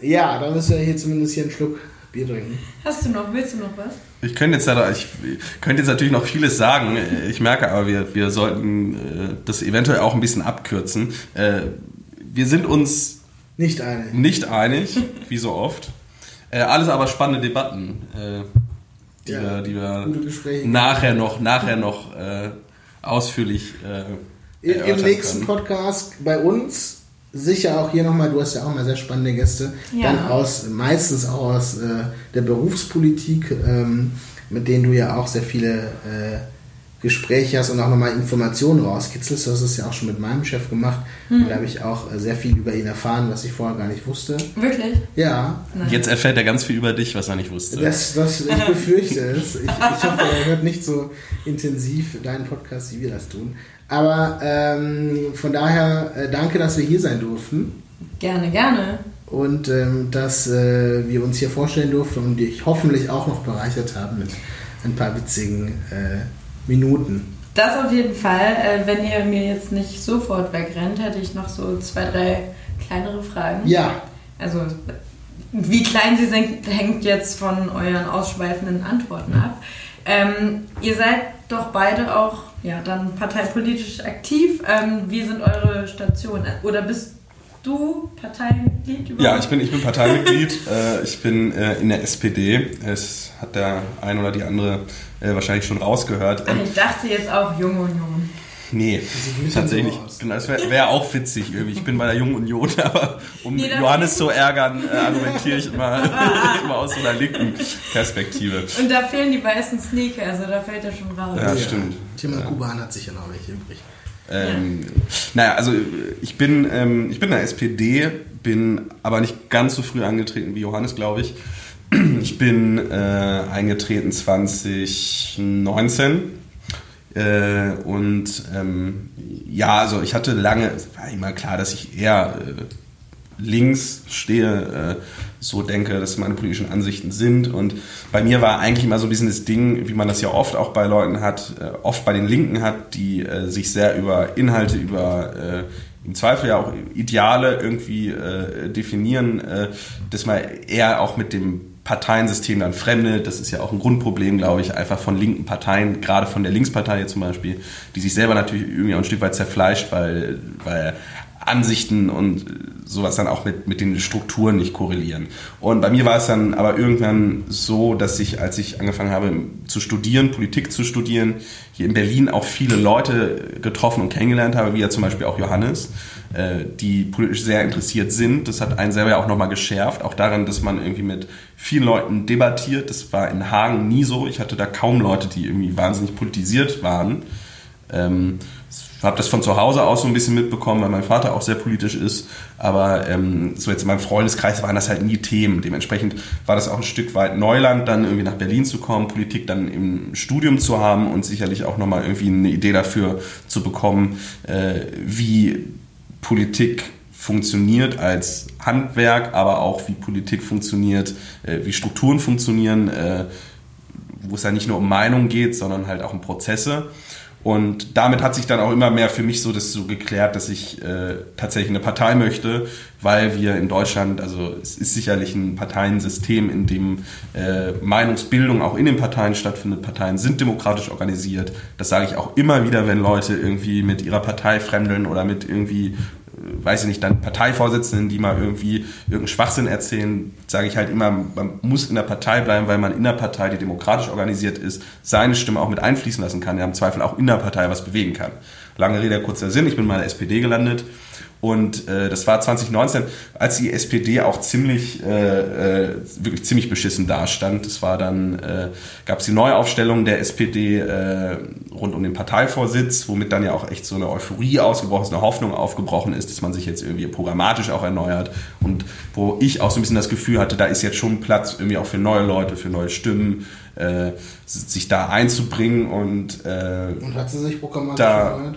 Ja, da müssen wir hier zumindest hier einen Schluck Bier trinken. Hast du noch, willst du noch was? Ich könnte jetzt, ich könnte jetzt natürlich noch vieles sagen. Ich merke aber, wir, wir sollten äh, das eventuell auch ein bisschen abkürzen. Äh, Wir sind uns Nicht einig. nicht einig, wie so oft. Äh, Alles aber spannende Debatten, die, Ja, wir, die wir nachher noch, nachher noch ausführlich Im, nächsten können. Podcast bei uns sicher auch hier nochmal, du hast ja auch mal sehr spannende Gäste, Ja. dann aus, meistens auch aus äh, der Berufspolitik, ähm, mit denen du ja auch sehr viele äh, Gespräche hast und auch nochmal Informationen rauskitzelst. Du hast es ja auch schon mit meinem Chef gemacht. Hm. Und da habe ich auch äh, sehr viel über ihn erfahren, was ich vorher gar nicht wusste. Wirklich? Ja, Jetzt erfährt er ganz viel über dich, was er nicht wusste. das, das, ich *laughs* befürchte es. Ich, ich hoffe, er hört nicht so intensiv deinen Podcast, wie wir das tun. Aber ähm, von daher äh, danke, dass wir hier sein durften Gerne, gerne. und ähm, dass äh, wir uns hier vorstellen durften und dich hoffentlich auch noch bereichert haben mit ein paar witzigen äh, Minuten. Das auf jeden Fall. Äh, wenn ihr mir jetzt nicht sofort wegrennt, hätte ich noch so zwei, drei kleinere Fragen. Ja, Also, wie klein sie sind, hängt jetzt von euren ausschweifenden Antworten ab. Ähm, ihr seid doch beide auch ja, dann parteipolitisch aktiv. Ähm, wie sind eure Stationen? Oder bist du Parteimitglied überhaupt? Ja, ich bin, ich bin Parteimitglied. *laughs* äh, ich bin äh, in der SPD. Es hat der ein oder die andere äh, wahrscheinlich schon rausgehört. Ähm, ich dachte jetzt auch Jung Union. nee, tatsächlich. genau, das wäre wär auch witzig irgendwie. Ich bin bei der Jungen Union, *laughs* aber um Nee, Johannes zu ärgern, äh, argumentiere ich immer, *laughs* immer aus so einer linken Perspektive. Und da fehlen die weißen Sneaker, also da fällt er schon raus. Ja, stimmt. Thema Kuban hat sicher noch welche übrig. Ähm, Naja, also ich bin, ähm, ich bin in der SPD, bin aber nicht ganz so früh angetreten wie Johannes, glaube ich. *clears throat* Ich bin äh, eingetreten 2019 äh, und ähm, ja, also ich hatte lange, es war immer klar, dass ich eher äh, links stehe, äh, so denke, dass meine politischen Ansichten sind. Und bei mir war eigentlich immer so ein bisschen das Ding, wie man das ja oft auch bei Leuten hat, äh, oft bei den Linken hat, die äh, sich sehr über Inhalte, über im Zweifel ja auch Ideale irgendwie definieren, dass man eher auch mit dem Parteiensystem dann fremdet. Das ist ja auch ein Grundproblem, glaube ich, einfach von linken Parteien, gerade von der Linkspartei zum Beispiel, die sich selber natürlich irgendwie auch ein Stück weit zerfleischt, weil, weil Ansichten und sowas dann auch mit, mit den Strukturen nicht korrelieren. Und bei mir war es dann aber irgendwann so, dass ich, als ich angefangen habe zu studieren, Politik zu studieren, hier in Berlin auch viele Leute getroffen und kennengelernt habe, wie ja zum Beispiel auch Johannes, äh, die politisch sehr interessiert sind. Das hat einen selber ja auch nochmal geschärft, auch daran, dass man irgendwie mit vielen Leuten debattiert. Das war in Hagen nie so. Ich hatte da kaum Leute, die irgendwie wahnsinnig politisiert waren. Ähm, habe das von zu Hause aus so ein bisschen mitbekommen, weil mein Vater auch sehr politisch ist. Aber ähm, so jetzt in meinem Freundeskreis waren das halt nie Themen. Dementsprechend war das auch ein Stück weit Neuland, dann irgendwie nach Berlin zu kommen, Politik dann im Studium zu haben und sicherlich auch nochmal irgendwie eine Idee dafür zu bekommen, äh, wie Politik funktioniert als Handwerk, aber auch wie Politik funktioniert, äh, wie Strukturen funktionieren, äh, wo es ja nicht nur um Meinung geht, sondern halt auch um Prozesse. Und damit hat sich dann auch immer mehr für mich so das so geklärt, dass ich äh, tatsächlich eine Partei möchte, weil wir in Deutschland, also es ist sicherlich ein Parteiensystem, in dem äh, Meinungsbildung auch in den Parteien stattfindet. Parteien sind demokratisch organisiert. Das sage ich auch immer wieder, wenn Leute irgendwie mit ihrer Partei fremdeln oder mit irgendwie weiß ich nicht, dann Parteivorsitzenden, die mal irgendwie irgendeinen Schwachsinn erzählen, sage ich halt immer, man muss in der Partei bleiben, weil man in der Partei, die demokratisch organisiert ist, seine Stimme auch mit einfließen lassen kann, der im Zweifel auch in der Partei was bewegen kann. Lange Rede, kurzer Sinn, ich bin mal in der SPD gelandet Und äh, das war 2019, als die SPD auch ziemlich, äh, äh, wirklich ziemlich beschissen dastand. Es war dann, äh, gab es die Neuaufstellung der SPD äh, rund um den Parteivorsitz, womit dann ja auch echt so eine Euphorie ausgebrochen ist, eine Hoffnung aufgebrochen ist, dass man sich jetzt irgendwie programmatisch auch erneuert. Und wo ich auch so ein bisschen das Gefühl hatte, da ist jetzt schon Platz irgendwie auch für neue Leute, für neue Stimmen, äh, sich da einzubringen und äh, Und hat sie sich programmatisch Da- erneuert?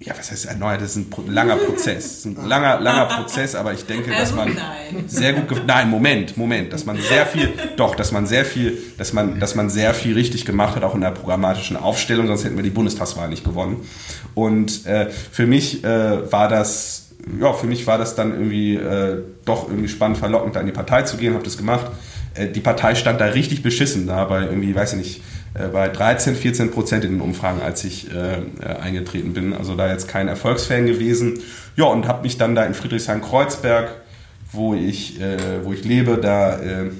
Ja, was heißt erneuert? Das ist ein langer Prozess. Ein langer, langer Prozess, aber ich denke, dass man nein. sehr gut, nein, Moment, Moment, dass man sehr viel, doch, dass man sehr viel, dass man, dass man sehr viel richtig gemacht hat, auch in der programmatischen Aufstellung, sonst hätten wir die Bundestagswahl nicht gewonnen. Und äh, für mich äh, war das, ja, für mich war das dann irgendwie äh, doch irgendwie spannend, verlockend, da in die Partei zu gehen, habe das gemacht. Äh, die Partei stand da richtig beschissen da, bei irgendwie, weiß ich nicht, bei 13, 14 Prozent in den Umfragen, als ich äh, äh, eingetreten bin. Also da jetzt kein Erfolgsfan gewesen. Ja, und habe mich dann da in Friedrichshain-Kreuzberg, wo ich, äh, wo ich lebe, da äh,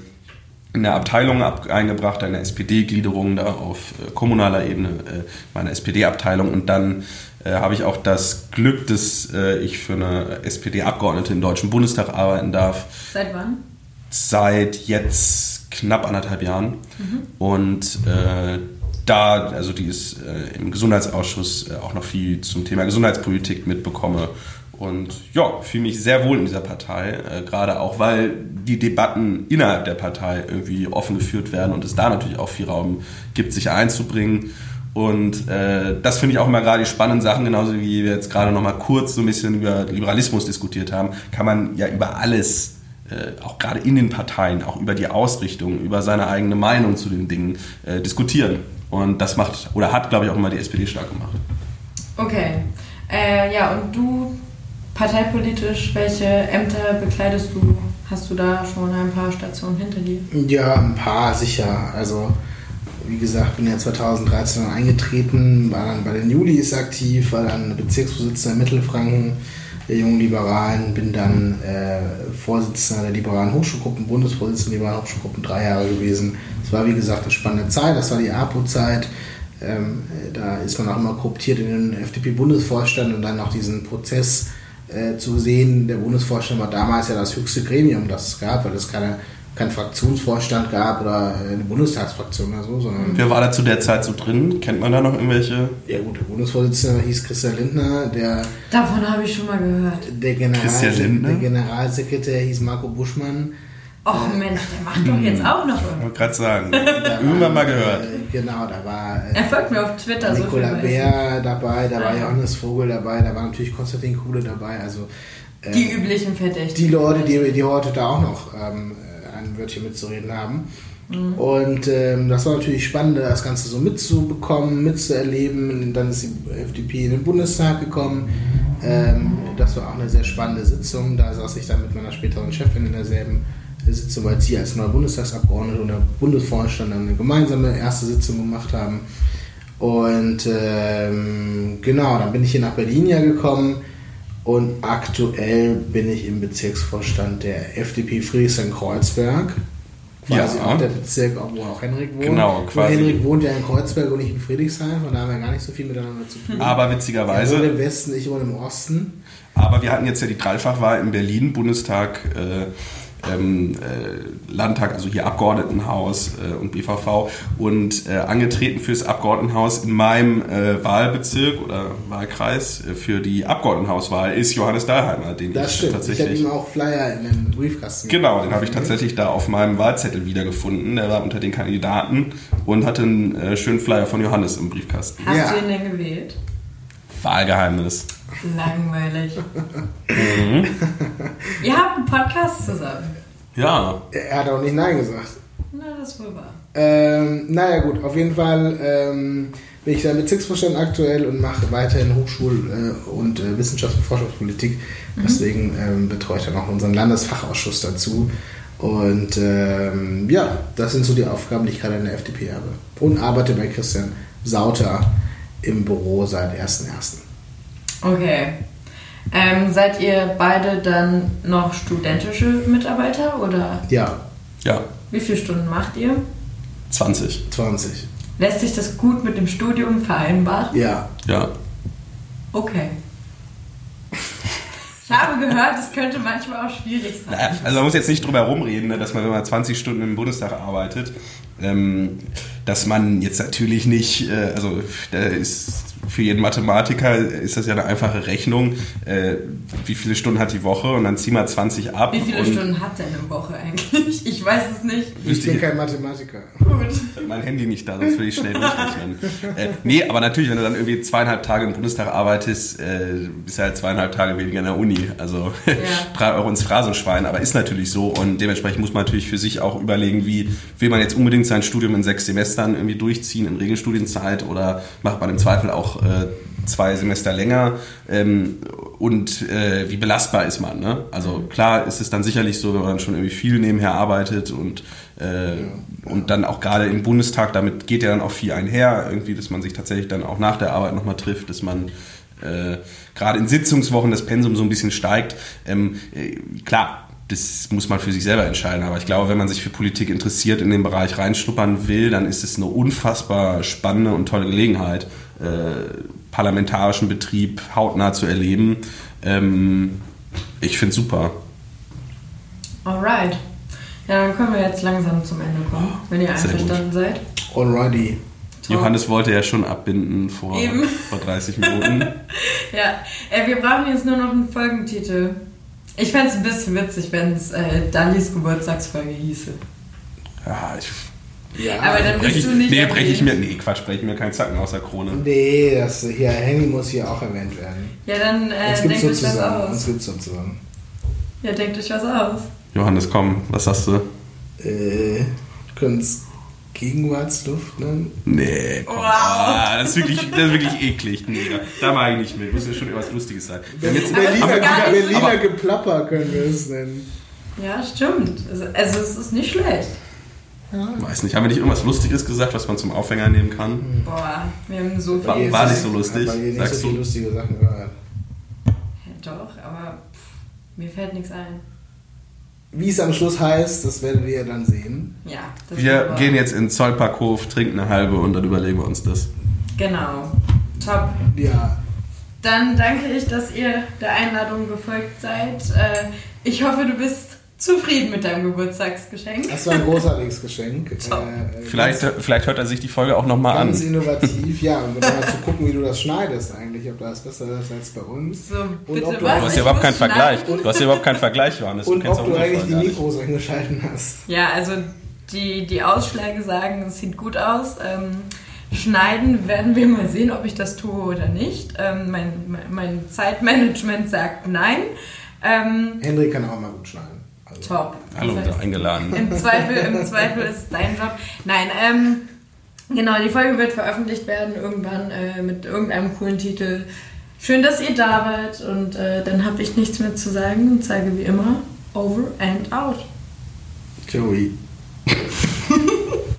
in der Abteilung ab, eingebracht, eine SPD-Gliederung da auf äh, kommunaler Ebene, äh, meine SPD-Abteilung. Und dann habe ich auch das Glück, dass ich für eine SPD-Abgeordnete im Deutschen Bundestag arbeiten darf Seit wann? seit jetzt knapp anderthalb Jahren. Und äh, da, also die ist äh, im Gesundheitsausschuss äh, auch noch viel zum Thema Gesundheitspolitik mitbekomme. Und ja, fühle mich sehr wohl in dieser Partei, äh, gerade auch, weil die Debatten innerhalb der Partei irgendwie offen geführt werden und es da natürlich auch viel Raum gibt, sich einzubringen. Und äh, das finde ich auch immer gerade die spannenden Sachen, genauso wie wir jetzt gerade noch mal kurz so ein bisschen über Liberalismus diskutiert haben, kann man ja über alles äh, auch gerade in den Parteien, auch über die Ausrichtung, über seine eigene Meinung zu den Dingen äh, diskutieren. Und das macht oder hat, glaube ich, auch immer die SPD stark gemacht. Okay. Äh, ja, und du parteipolitisch, welche Ämter bekleidest du? Hast du da schon ein paar Stationen hinter dir? Ja, ein paar sicher. Also, wie gesagt, bin ja 2013 eingetreten, war dann bei den Julis aktiv, war dann Bezirksvorsitzender in Mittelfranken der Jungen Liberalen, bin dann äh, Vorsitzender der Liberalen Hochschulgruppen, Bundesvorsitzender der Liberalen Hochschulgruppen drei Jahre gewesen. Das war, wie gesagt, eine spannende Zeit, das war die APO-Zeit. Ähm, da ist man auch immer korruptiert in den FDP-Bundesvorstand und dann noch diesen Prozess äh, zu sehen. Der Bundesvorstand war damals ja das höchste Gremium, das es gab, weil es keine, keinen Fraktionsvorstand gab oder eine Bundestagsfraktion oder so, sondern Wer war da zu der Zeit so drin? Kennt man da noch irgendwelche? ja gut, der Bundesvorsitzende hieß Christian Lindner, der, Davon habe ich schon mal gehört. der, General, Christian Lindner? der Generalsekretär hieß Marco Buschmann. Och Mensch, der macht doch jetzt auch noch Ich wollte gerade sagen. Da *laughs* Irgendwann war, mal gehört. Äh, genau, da war äh, Er folgt mir auf Twitter, so viel Nicola weiß ich. Bär dabei, da war Ah. Johannes Vogel dabei, da war natürlich Konstantin Kuhle dabei, also äh, Die üblichen Verdächtigen. die Leute, die, die heute da auch noch ähm, ein Wörtchen mitzureden haben. Mhm. Und ähm, das war natürlich spannend, das Ganze so mitzubekommen, mitzuerleben. Dann ist die FDP in den Bundestag gekommen. Ähm, das war auch eine sehr spannende Sitzung. Da saß ich dann mit meiner späteren Chefin in derselben Sitzung, weil sie als neuer Bundestagsabgeordnete und der Bundesvorstand dann eine gemeinsame erste Sitzung gemacht haben. Und ähm, genau, dann bin ich hier nach Berlin ja gekommen und aktuell bin ich im Bezirksvorstand der FDP Friedrichshain-Kreuzberg. Quasi Ja. auch der Bezirk, wo auch Henrik wohnt. Genau, Nur quasi. Henrik wohnt ja in Kreuzberg und ich in Friedrichshain, von daher haben wir gar nicht so viel miteinander zu tun. Aber er wohnt witzigerweise, im Westen, ich wohne im Osten. aber wir hatten jetzt ja die Dreifachwahl in Berlin, Bundestag, äh, ähm, äh, Landtag, also hier Abgeordnetenhaus äh, und BVV und äh, angetreten fürs Abgeordnetenhaus in meinem äh, Wahlbezirk oder Wahlkreis äh, für die Abgeordnetenhauswahl ist Johannes Dahlheimer, den Das ich stimmt. Ich habe tatsächlich ihm auch Flyer in den Briefkasten Genau, den habe ich tatsächlich da auf meinem Wahlzettel wiedergefunden. Der war unter den Kandidaten und hatte einen äh, schönen Flyer von Johannes im Briefkasten. Hast Ja. du ihn denn gewählt? Wahlgeheimnis. Langweilig. Mhm. Ihr habt einen Podcast zusammen. Ja, Er hat auch nicht Nein gesagt. Na, das ist wohl wahr. Ähm, naja gut, auf jeden Fall ähm, bin ich da im Bezirksvorstand aktuell und mache weiterhin Hochschul- äh, und äh, Wissenschafts- und Forschungspolitik. Deswegen ähm, betreue ich dann auch unseren Landesfachausschuss dazu. Und ähm, ja, das sind so die Aufgaben, die ich gerade in der FDP habe. Und arbeite bei Christian Sauter im Büro seit 1.1. Okay. Ähm, seid ihr beide dann noch studentische Mitarbeiter oder Ja, ja, wie viele Stunden macht ihr? 20. 20. Lässt sich das gut mit dem Studium vereinbaren? Ja, Ja. Okay. Ich habe gehört, es könnte manchmal auch schwierig sein. Naja, also man muss jetzt nicht drüber rumreden, ne, dass man, wenn man 20 Stunden im Bundestag arbeitet, ähm, dass man jetzt natürlich nicht, äh, also da ist für jeden Mathematiker ist das ja eine einfache Rechnung, äh, wie viele Stunden hat die Woche und dann zieh mal 20 ab. Wie viele und Stunden hat denn eine Woche eigentlich? Ich weiß es nicht. Ich bin kein Mathematiker. Gut. mein Handy nicht da, sonst würde ich schnell durchrechnen. äh, nee, aber natürlich, wenn du dann irgendwie zweieinhalb Tage im Bundestag arbeitest, äh, bist du halt zweieinhalb Tage weniger in der Uni. Also drei *laughs* Euro ins Phrasenschwein, aber ist natürlich so und dementsprechend muss man natürlich für sich auch überlegen, wie will man jetzt unbedingt sein Studium in sechs Semestern irgendwie durchziehen in Regelstudienzeit oder macht man im Zweifel auch äh, zwei Semester länger ähm, und äh, wie belastbar ist man. Ne? Also klar ist es dann sicherlich so, wenn man schon irgendwie viel nebenher arbeitet und, äh, und dann auch gerade im Bundestag, damit geht ja dann auch viel einher, irgendwie, dass man sich tatsächlich dann auch nach der Arbeit nochmal trifft, dass man äh, gerade in Sitzungswochen das Pensum so ein bisschen steigt. Ähm, äh, klar, das muss man für sich selber entscheiden. Aber ich glaube, wenn man sich für Politik interessiert, in den Bereich reinschnuppern will, dann ist es eine unfassbar spannende und tolle Gelegenheit, äh, parlamentarischen Betrieb hautnah zu erleben. Ähm, ich finde super. Alright. Ja, dann können wir jetzt langsam zum Ende kommen, wenn ihr Sehr gut. einverstanden seid. Alrighty. Johannes wollte ja schon abbinden vor, Eben. vor 30 Minuten. *laughs* Ja, äh, wir brauchen jetzt nur noch einen Folgentitel. Ich fände es ein bisschen witzig, wenn es äh, Dallis Geburtstagsfolge hieße. Ja, ich, Ja. Aber dann brech bist ich, du nicht nee, breche ich mir, nee, Quatsch, breche ich mir keinen Zacken aus der Krone. Nee, das hier, Henny muss hier auch erwähnt werden. Ja, dann äh, Uns denkt euch was sozusagen. Uns aus. gibt's sozusagen. Ja, denkt euch was aus. Johannes, komm, was sagst du? Äh, können es Gegenwartsluft nennen? Nee, komm. Wow. Ah, das, ist wirklich, das ist wirklich eklig. Nee, da, mag ich nicht mit. Muss ja schon irgendwas Lustiges sein. Wir haben jetzt, Aber Berliner, Berliner aber- Geplapper können wir es nennen. Ja, stimmt. Also, also es ist nicht schlecht. weiß nicht, haben wir nicht irgendwas Lustiges gesagt, was man zum Aufhänger nehmen kann? Boah, wir haben so viel. War- war nicht so lustig, Hat man hier nicht sagst so viele du? lustige Sachen gehört. Ja, doch, aber pff, mir fällt nichts ein. Wie es am Schluss heißt, das werdet ihr dann sehen. Ja, das Wir gehen jetzt in den Zollparkhof, trinken eine halbe und dann überlegen wir uns das. Genau. Top. Ja, Dann danke ich, dass ihr der Einladung gefolgt seid. Äh, Ich hoffe, du bist zufrieden mit deinem Geburtstagsgeschenk. das war ein großartiges Geschenk. *laughs* Top. Äh, Vielleicht, ganz, vielleicht hört er sich die Folge auch nochmal ganz an. innovativ, ja. Und dann mal zu gucken, wie du das schneidest eigentlich, ob das besser ist als bei uns. So, Und ob was? du- Du hast ja überhaupt keinen Vergleich. Du hast ja überhaupt keinen Vergleich, Johannes. Und kennst ob auch du eigentlich die. Mikros eingeschalten hast. Ja, also die, die Ausschläge sagen, es sieht gut aus. Ähm, schneiden werden wir mal sehen, ob ich das tue oder nicht. Ähm, mein, mein- mein Zeitmanagement sagt nein. Ähm, Henry kann auch mal gut schneiden. Top. Hallo, Das heißt, eingeladen. Im Zweifel, im Zweifel ist es dein Job. Nein, ähm, genau, die Folge wird veröffentlicht werden irgendwann äh, mit irgendeinem coolen Titel. Schön, dass ihr da wart und äh, dann habe ich nichts mehr zu sagen und sage wie immer over and out. Joey.